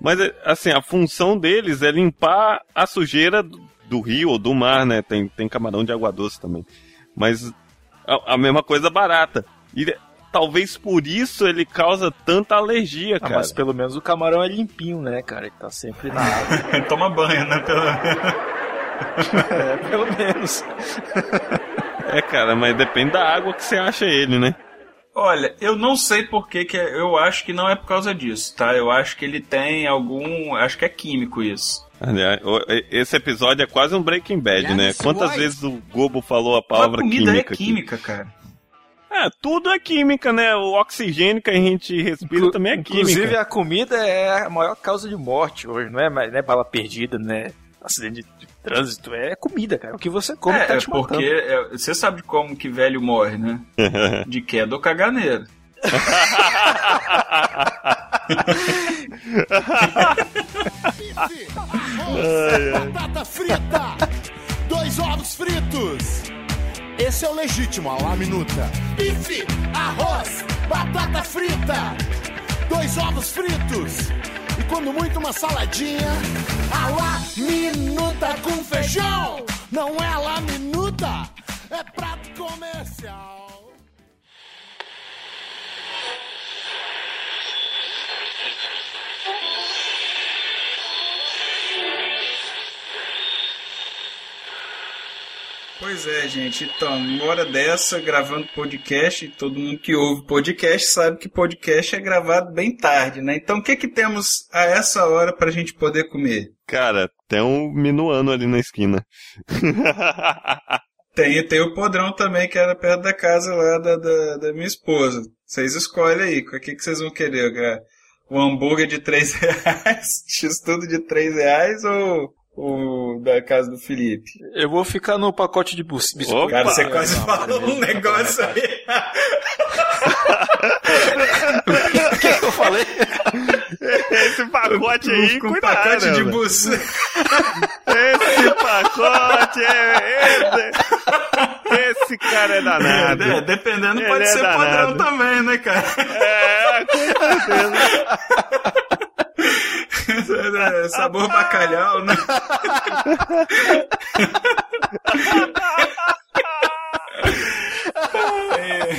Mas, é, assim, a função deles é limpar a sujeira do, do rio ou do mar, né? Tem, tem camarão de água doce também. Mas a, a mesma coisa barata. E talvez por isso ele causa tanta alergia, Ah, cara. mas pelo menos o camarão é limpinho, né, cara? Ele tá sempre na água. Toma banho, né? Pelo... é, pelo menos. É, cara, mas depende da água que você acha ele, né? Olha, eu não sei por que que é- eu acho que não é por causa disso, tá? Eu acho que ele tem algum, acho que é químico isso. Aliás, esse episódio é quase um Breaking Bad, né? Quantas vezes o Gobo falou a A palavra comida química? é aqui? química, cara. É, tudo é química, né? O oxigênio que a gente respira também é Inclusive, química. a comida é a maior causa de morte hoje, não é, mais- não é bala perdida, né? Acidente de, de trânsito, é comida, cara. O que você come é, tá é te porque é, você sabe de como que velho morre, né? De queda ou caganeira. Batata frita, dois ovos fritos. Esse é o legítimo, a la minuta. Bife, arroz, batata frita, dois ovos fritos. E quando muito uma saladinha, a la minuta com feijão. Não é la minuta, é prato comercial. Pois é, gente. Então, uma hora dessa, gravando podcast, e todo mundo que ouve podcast sabe que podcast é gravado bem tarde, né? Então, o que que temos a essa hora pra gente poder comer? Cara, tem um minuano ali na esquina. Tem, tem o podrão também, que era perto da casa lá da, da, da minha esposa. Vocês escolhem aí, o que, que vocês vão querer? cara? O hambúrguer de 3 reais, x-tudo de 3 reais ou o da casa do Felipe? Eu vou ficar no pacote de bus- biscoito. Cara, você quase Não, falou um negócio aí. O que que eu falei? Esse pacote aí, Com cuidado. pacote de né? bus. Esse pacote é. Esse, esse cara é danado. É, dependendo, Ele pode é ser danado. padrão também, né, cara? É, com certeza. Sabor bacalhau, né? é.